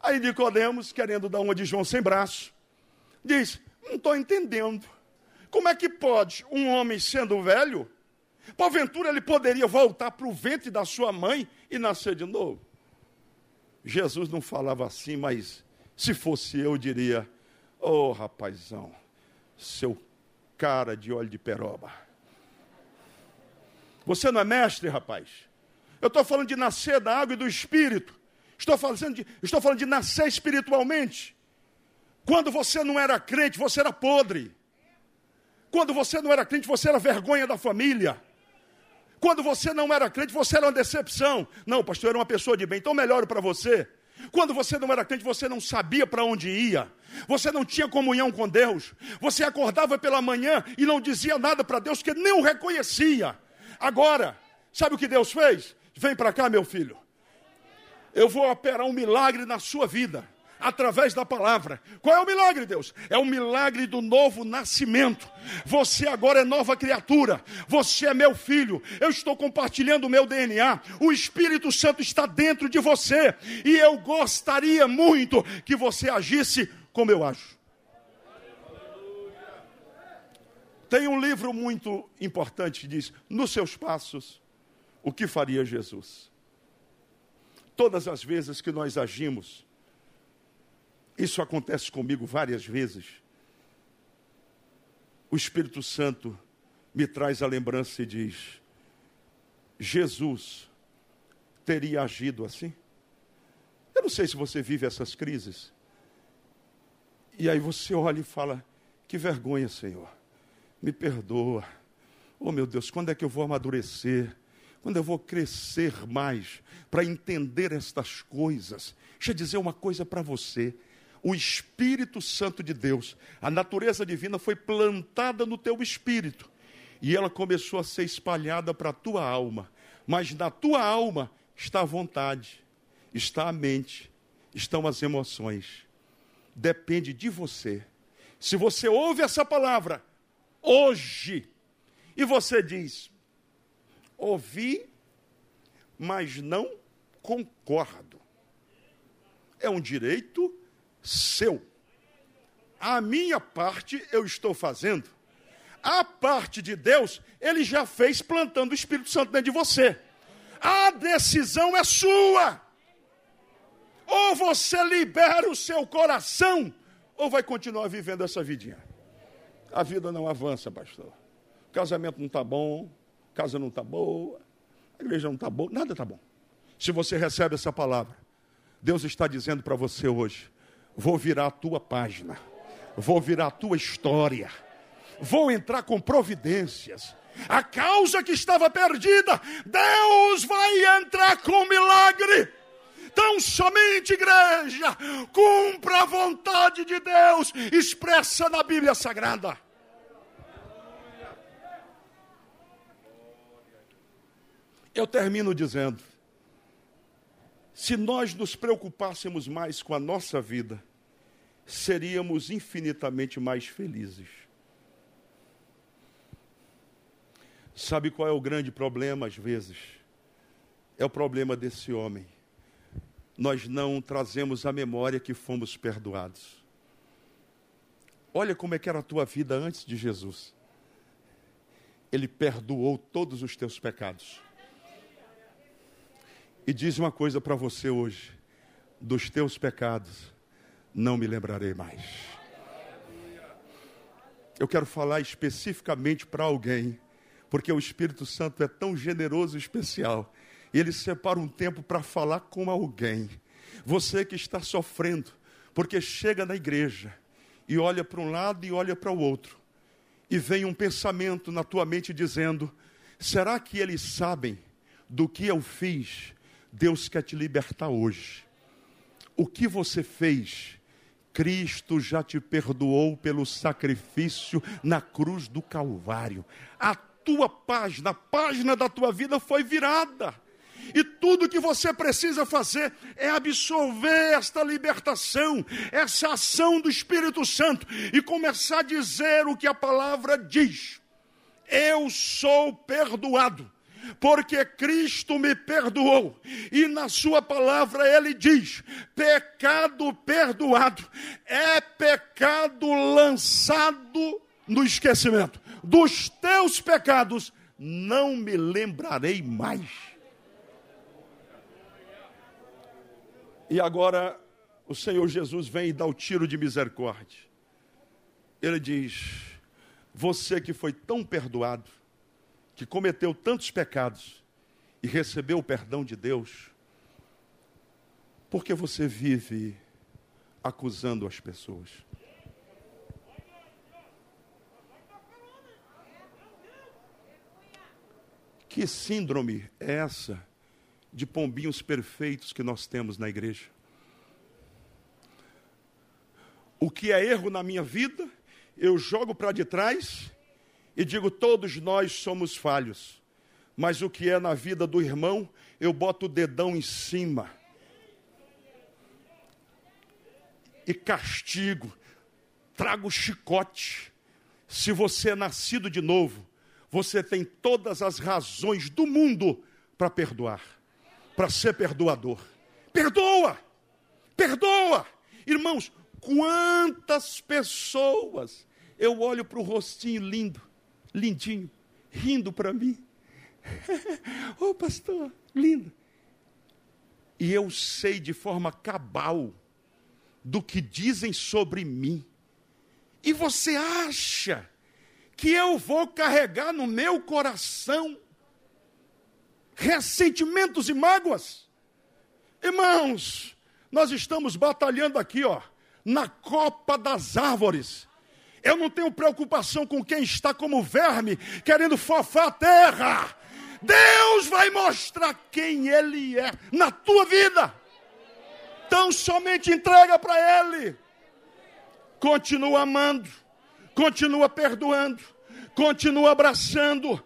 Aí Nicodemos, querendo dar uma de João sem braço, diz: Não estou entendendo. Como é que pode um homem sendo velho Porventura ele poderia voltar para o ventre da sua mãe e nascer de novo. Jesus não falava assim, mas se fosse eu, diria: Ô oh, rapazão, seu cara de óleo de peroba. Você não é mestre, rapaz. Eu estou falando de nascer da água e do espírito. Estou falando, de, estou falando de nascer espiritualmente. Quando você não era crente, você era podre. Quando você não era crente, você era vergonha da família. Quando você não era crente, você era uma decepção. Não, pastor, era uma pessoa de bem, então melhor para você. Quando você não era crente, você não sabia para onde ia. Você não tinha comunhão com Deus. Você acordava pela manhã e não dizia nada para Deus, que nem o reconhecia. Agora, sabe o que Deus fez? Vem para cá, meu filho. Eu vou operar um milagre na sua vida através da palavra. Qual é o milagre, Deus? É o milagre do novo nascimento. Você agora é nova criatura. Você é meu filho. Eu estou compartilhando o meu DNA. O Espírito Santo está dentro de você. E eu gostaria muito que você agisse como eu acho. Tem um livro muito importante que diz: Nos seus passos, o que faria Jesus? Todas as vezes que nós agimos isso acontece comigo várias vezes. O Espírito Santo me traz a lembrança e diz: Jesus teria agido assim? Eu não sei se você vive essas crises. E aí você olha e fala: Que vergonha, Senhor. Me perdoa. Oh, meu Deus, quando é que eu vou amadurecer? Quando eu vou crescer mais para entender estas coisas? Deixa eu dizer uma coisa para você o Espírito Santo de Deus, a natureza divina foi plantada no teu espírito e ela começou a ser espalhada para a tua alma. Mas na tua alma está a vontade, está a mente, estão as emoções. Depende de você. Se você ouve essa palavra hoje e você diz: ouvi, mas não concordo. É um direito seu. A minha parte eu estou fazendo. A parte de Deus, ele já fez plantando o Espírito Santo dentro de você. A decisão é sua. Ou você libera o seu coração, ou vai continuar vivendo essa vidinha. A vida não avança, pastor. O casamento não está bom, casa não está boa, a igreja não está boa, nada está bom. Se você recebe essa palavra, Deus está dizendo para você hoje: vou virar a tua página, vou virar a tua história, vou entrar com providências. A causa que estava perdida, Deus vai entrar com milagre. Tão somente, igreja, cumpra a vontade de Deus expressa na Bíblia Sagrada. Eu termino dizendo: se nós nos preocupássemos mais com a nossa vida, seríamos infinitamente mais felizes. Sabe qual é o grande problema, às vezes? É o problema desse homem. Nós não trazemos à memória que fomos perdoados. Olha como é que era a tua vida antes de Jesus. Ele perdoou todos os teus pecados. E diz uma coisa para você hoje: dos teus pecados não me lembrarei mais. Eu quero falar especificamente para alguém, porque o Espírito Santo é tão generoso e especial. Ele separa um tempo para falar com alguém. Você que está sofrendo, porque chega na igreja e olha para um lado e olha para o outro, e vem um pensamento na tua mente dizendo: será que eles sabem do que eu fiz Deus quer te libertar hoje. O que você fez, Cristo já te perdoou pelo sacrifício na cruz do Calvário. A tua página, a página da tua vida foi virada. E tudo que você precisa fazer é absorver esta libertação, essa ação do Espírito Santo e começar a dizer o que a palavra diz. Eu sou perdoado porque Cristo me perdoou. E na Sua palavra Ele diz: pecado perdoado é pecado lançado no esquecimento. Dos teus pecados não me lembrarei mais. E agora o Senhor Jesus vem e dá o tiro de misericórdia. Ele diz: Você que foi tão perdoado, que cometeu tantos pecados e recebeu o perdão de Deus, por que você vive acusando as pessoas? Que síndrome é essa de pombinhos perfeitos que nós temos na igreja? O que é erro na minha vida, eu jogo para de trás e digo: todos nós somos falhos, mas o que é na vida do irmão, eu boto o dedão em cima e castigo, trago chicote. Se você é nascido de novo, você tem todas as razões do mundo para perdoar, para ser perdoador. Perdoa! Perdoa! Irmãos, quantas pessoas eu olho para o rostinho lindo lindinho, rindo para mim. Ô oh, pastor, lindo. E eu sei de forma cabal do que dizem sobre mim. E você acha que eu vou carregar no meu coração ressentimentos e mágoas? Irmãos, nós estamos batalhando aqui, ó, na copa das árvores. Eu não tenho preocupação com quem está como verme, querendo fofar a terra. Deus vai mostrar quem Ele é na tua vida. Então somente entrega para Ele. Continua amando, continua perdoando, continua abraçando,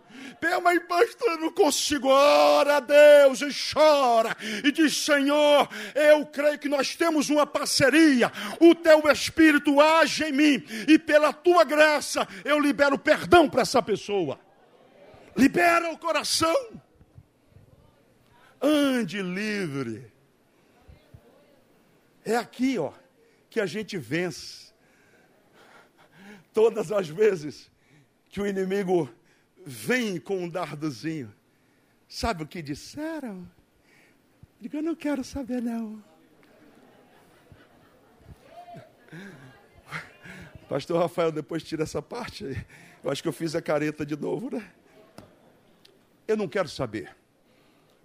mas pastor, eu não consigo. Ora a Deus e chora. E diz: Senhor, eu creio que nós temos uma parceria. O teu Espírito age em mim. E pela tua graça eu libero perdão para essa pessoa. Libera o coração. Ande livre. É aqui, ó, que a gente vence. Todas as vezes que o inimigo vem com um dardozinho. Sabe o que disseram? Digo, eu não quero saber não. Pastor Rafael, depois tira essa parte. Eu acho que eu fiz a careta de novo, né? Eu não quero saber.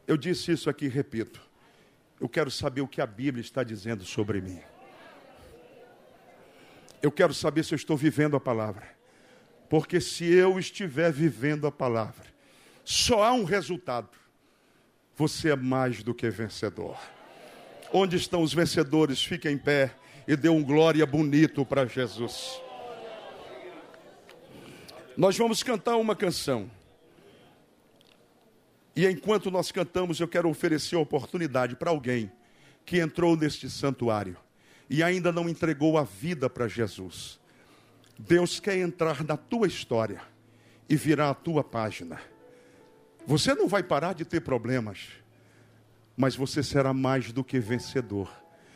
Eu disse isso aqui, repito. Eu quero saber o que a Bíblia está dizendo sobre mim. Eu quero saber se eu estou vivendo a palavra. Porque se eu estiver vivendo a palavra, só há um resultado. Você é mais do que vencedor. Onde estão os vencedores? Fiquem em pé e dê um glória bonito para Jesus. Nós vamos cantar uma canção. E enquanto nós cantamos, eu quero oferecer a oportunidade para alguém que entrou neste santuário e ainda não entregou a vida para Jesus. Deus quer entrar na tua história e virar a tua página. Você não vai parar de ter problemas, mas você será mais do que vencedor,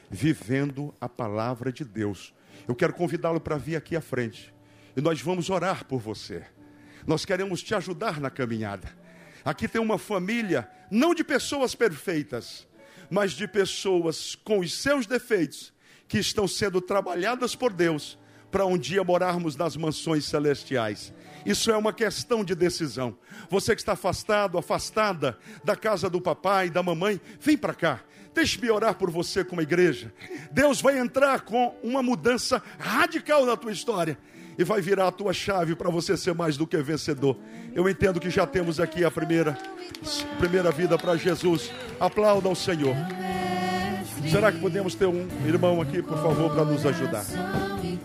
vivendo a palavra de Deus. Eu quero convidá-lo para vir aqui à frente e nós vamos orar por você. Nós queremos te ajudar na caminhada. Aqui tem uma família, não de pessoas perfeitas, mas de pessoas com os seus defeitos, que estão sendo trabalhadas por Deus para um dia morarmos nas mansões celestiais. Isso é uma questão de decisão. Você que está afastado, afastada da casa do papai, da mamãe, vem para cá. Deixe-me orar por você como igreja. Deus vai entrar com uma mudança radical na tua história e vai virar a tua chave para você ser mais do que vencedor. Eu entendo que já temos aqui a primeira primeira vida para Jesus. Aplauda ao Senhor. Será que podemos ter um irmão aqui, por favor, para nos ajudar?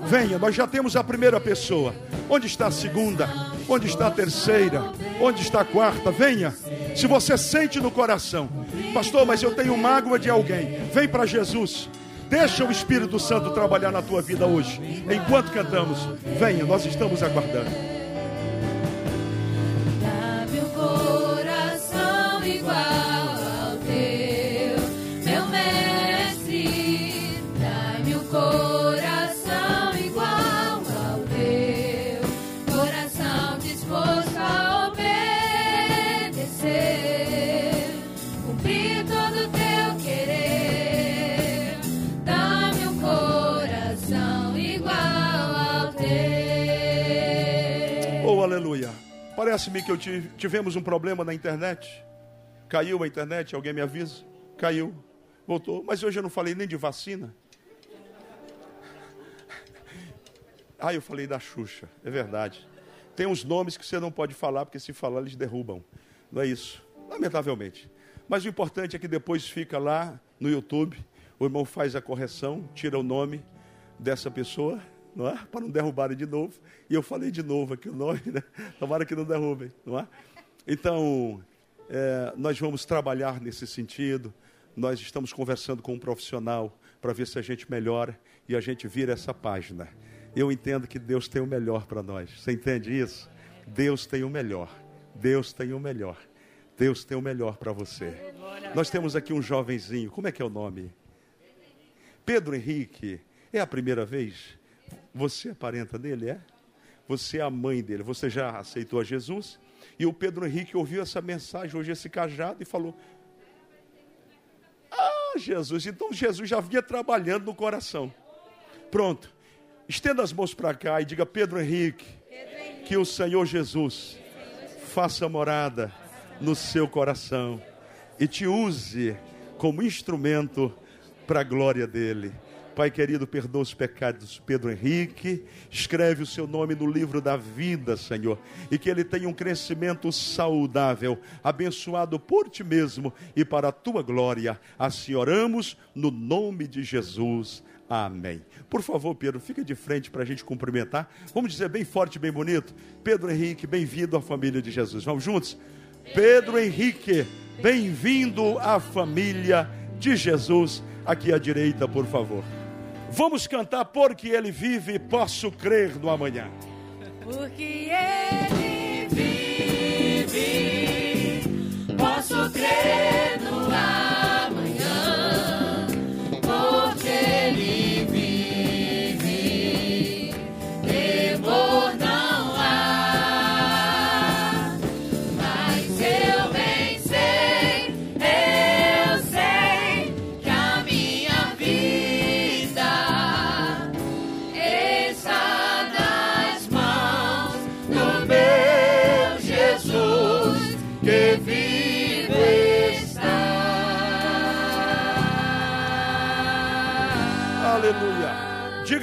Venha, nós já temos a primeira pessoa. Onde está a segunda? Onde está a terceira? Onde está a quarta? Venha. Se você sente no coração, pastor, mas eu tenho mágoa de alguém, vem para Jesus. Deixa o Espírito Santo trabalhar na tua vida hoje. Enquanto cantamos, venha, nós estamos aguardando. Parece-me que eu tive, tivemos um problema na internet. Caiu a internet, alguém me avisa? Caiu. Voltou. Mas hoje eu não falei nem de vacina. Ah, eu falei da Xuxa. É verdade. Tem uns nomes que você não pode falar, porque se falar eles derrubam. Não é isso. Lamentavelmente. Mas o importante é que depois fica lá no YouTube. O irmão faz a correção, tira o nome dessa pessoa, não é? Para não derrubarem de novo. E eu falei de novo aqui o nome, né? Tomara que não derrubem, não é? Então, é, nós vamos trabalhar nesse sentido. Nós estamos conversando com um profissional para ver se a gente melhora e a gente vira essa página. Eu entendo que Deus tem o melhor para nós. Você entende isso? Deus tem o melhor. Deus tem o melhor. Deus tem o melhor para você. Nós temos aqui um jovenzinho. Como é que é o nome? Pedro Henrique. É a primeira vez? Você é parenta dele, é? Você é a mãe dele. Você já aceitou a Jesus? E o Pedro Henrique ouviu essa mensagem, hoje esse cajado, e falou: Ah, Jesus, então Jesus já vinha trabalhando no coração. Pronto. Estenda as mãos para cá e diga: Pedro Henrique, que o Senhor Jesus faça morada no seu coração e te use como instrumento para a glória dele. Pai querido, perdoa os pecados Pedro Henrique, escreve o seu nome no livro da vida, Senhor, e que ele tenha um crescimento saudável, abençoado por ti mesmo e para a tua glória. Assim oramos no nome de Jesus. Amém. Por favor, Pedro, fica de frente para a gente cumprimentar. Vamos dizer bem forte, bem bonito. Pedro Henrique, bem-vindo à família de Jesus. Vamos juntos? Pedro Henrique, bem-vindo à família de Jesus. Aqui à direita, por favor. Vamos cantar porque ele vive, posso crer no amanhã. Porque ele vive, posso crer no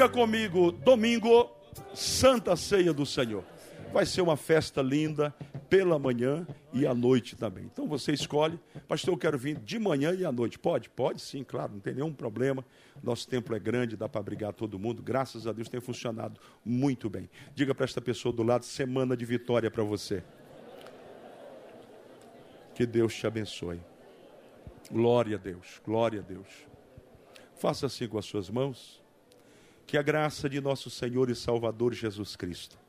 Diga comigo, domingo, Santa Ceia do Senhor. Vai ser uma festa linda pela manhã e à noite também. Então você escolhe, pastor, eu quero vir de manhã e à noite. Pode? Pode sim, claro, não tem nenhum problema. Nosso templo é grande, dá para abrigar todo mundo. Graças a Deus tem funcionado muito bem. Diga para esta pessoa do lado, semana de vitória para você. Que Deus te abençoe. Glória a Deus, glória a Deus. Faça assim com as suas mãos. Que a graça de nosso Senhor e Salvador Jesus Cristo,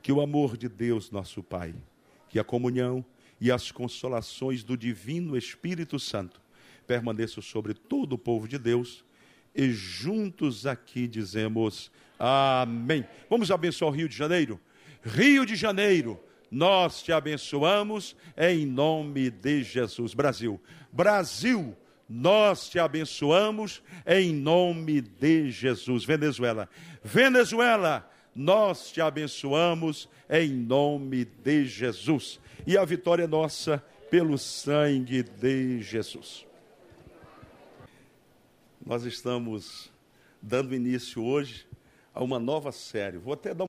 que o amor de Deus, nosso Pai, que a comunhão e as consolações do Divino Espírito Santo permaneçam sobre todo o povo de Deus e juntos aqui dizemos amém. Vamos abençoar o Rio de Janeiro? Rio de Janeiro, nós te abençoamos em nome de Jesus. Brasil, Brasil, nós te abençoamos em nome de Jesus. Venezuela, Venezuela, nós te abençoamos em nome de Jesus. E a vitória é nossa pelo sangue de Jesus. Nós estamos dando início hoje a uma nova série. Vou até dar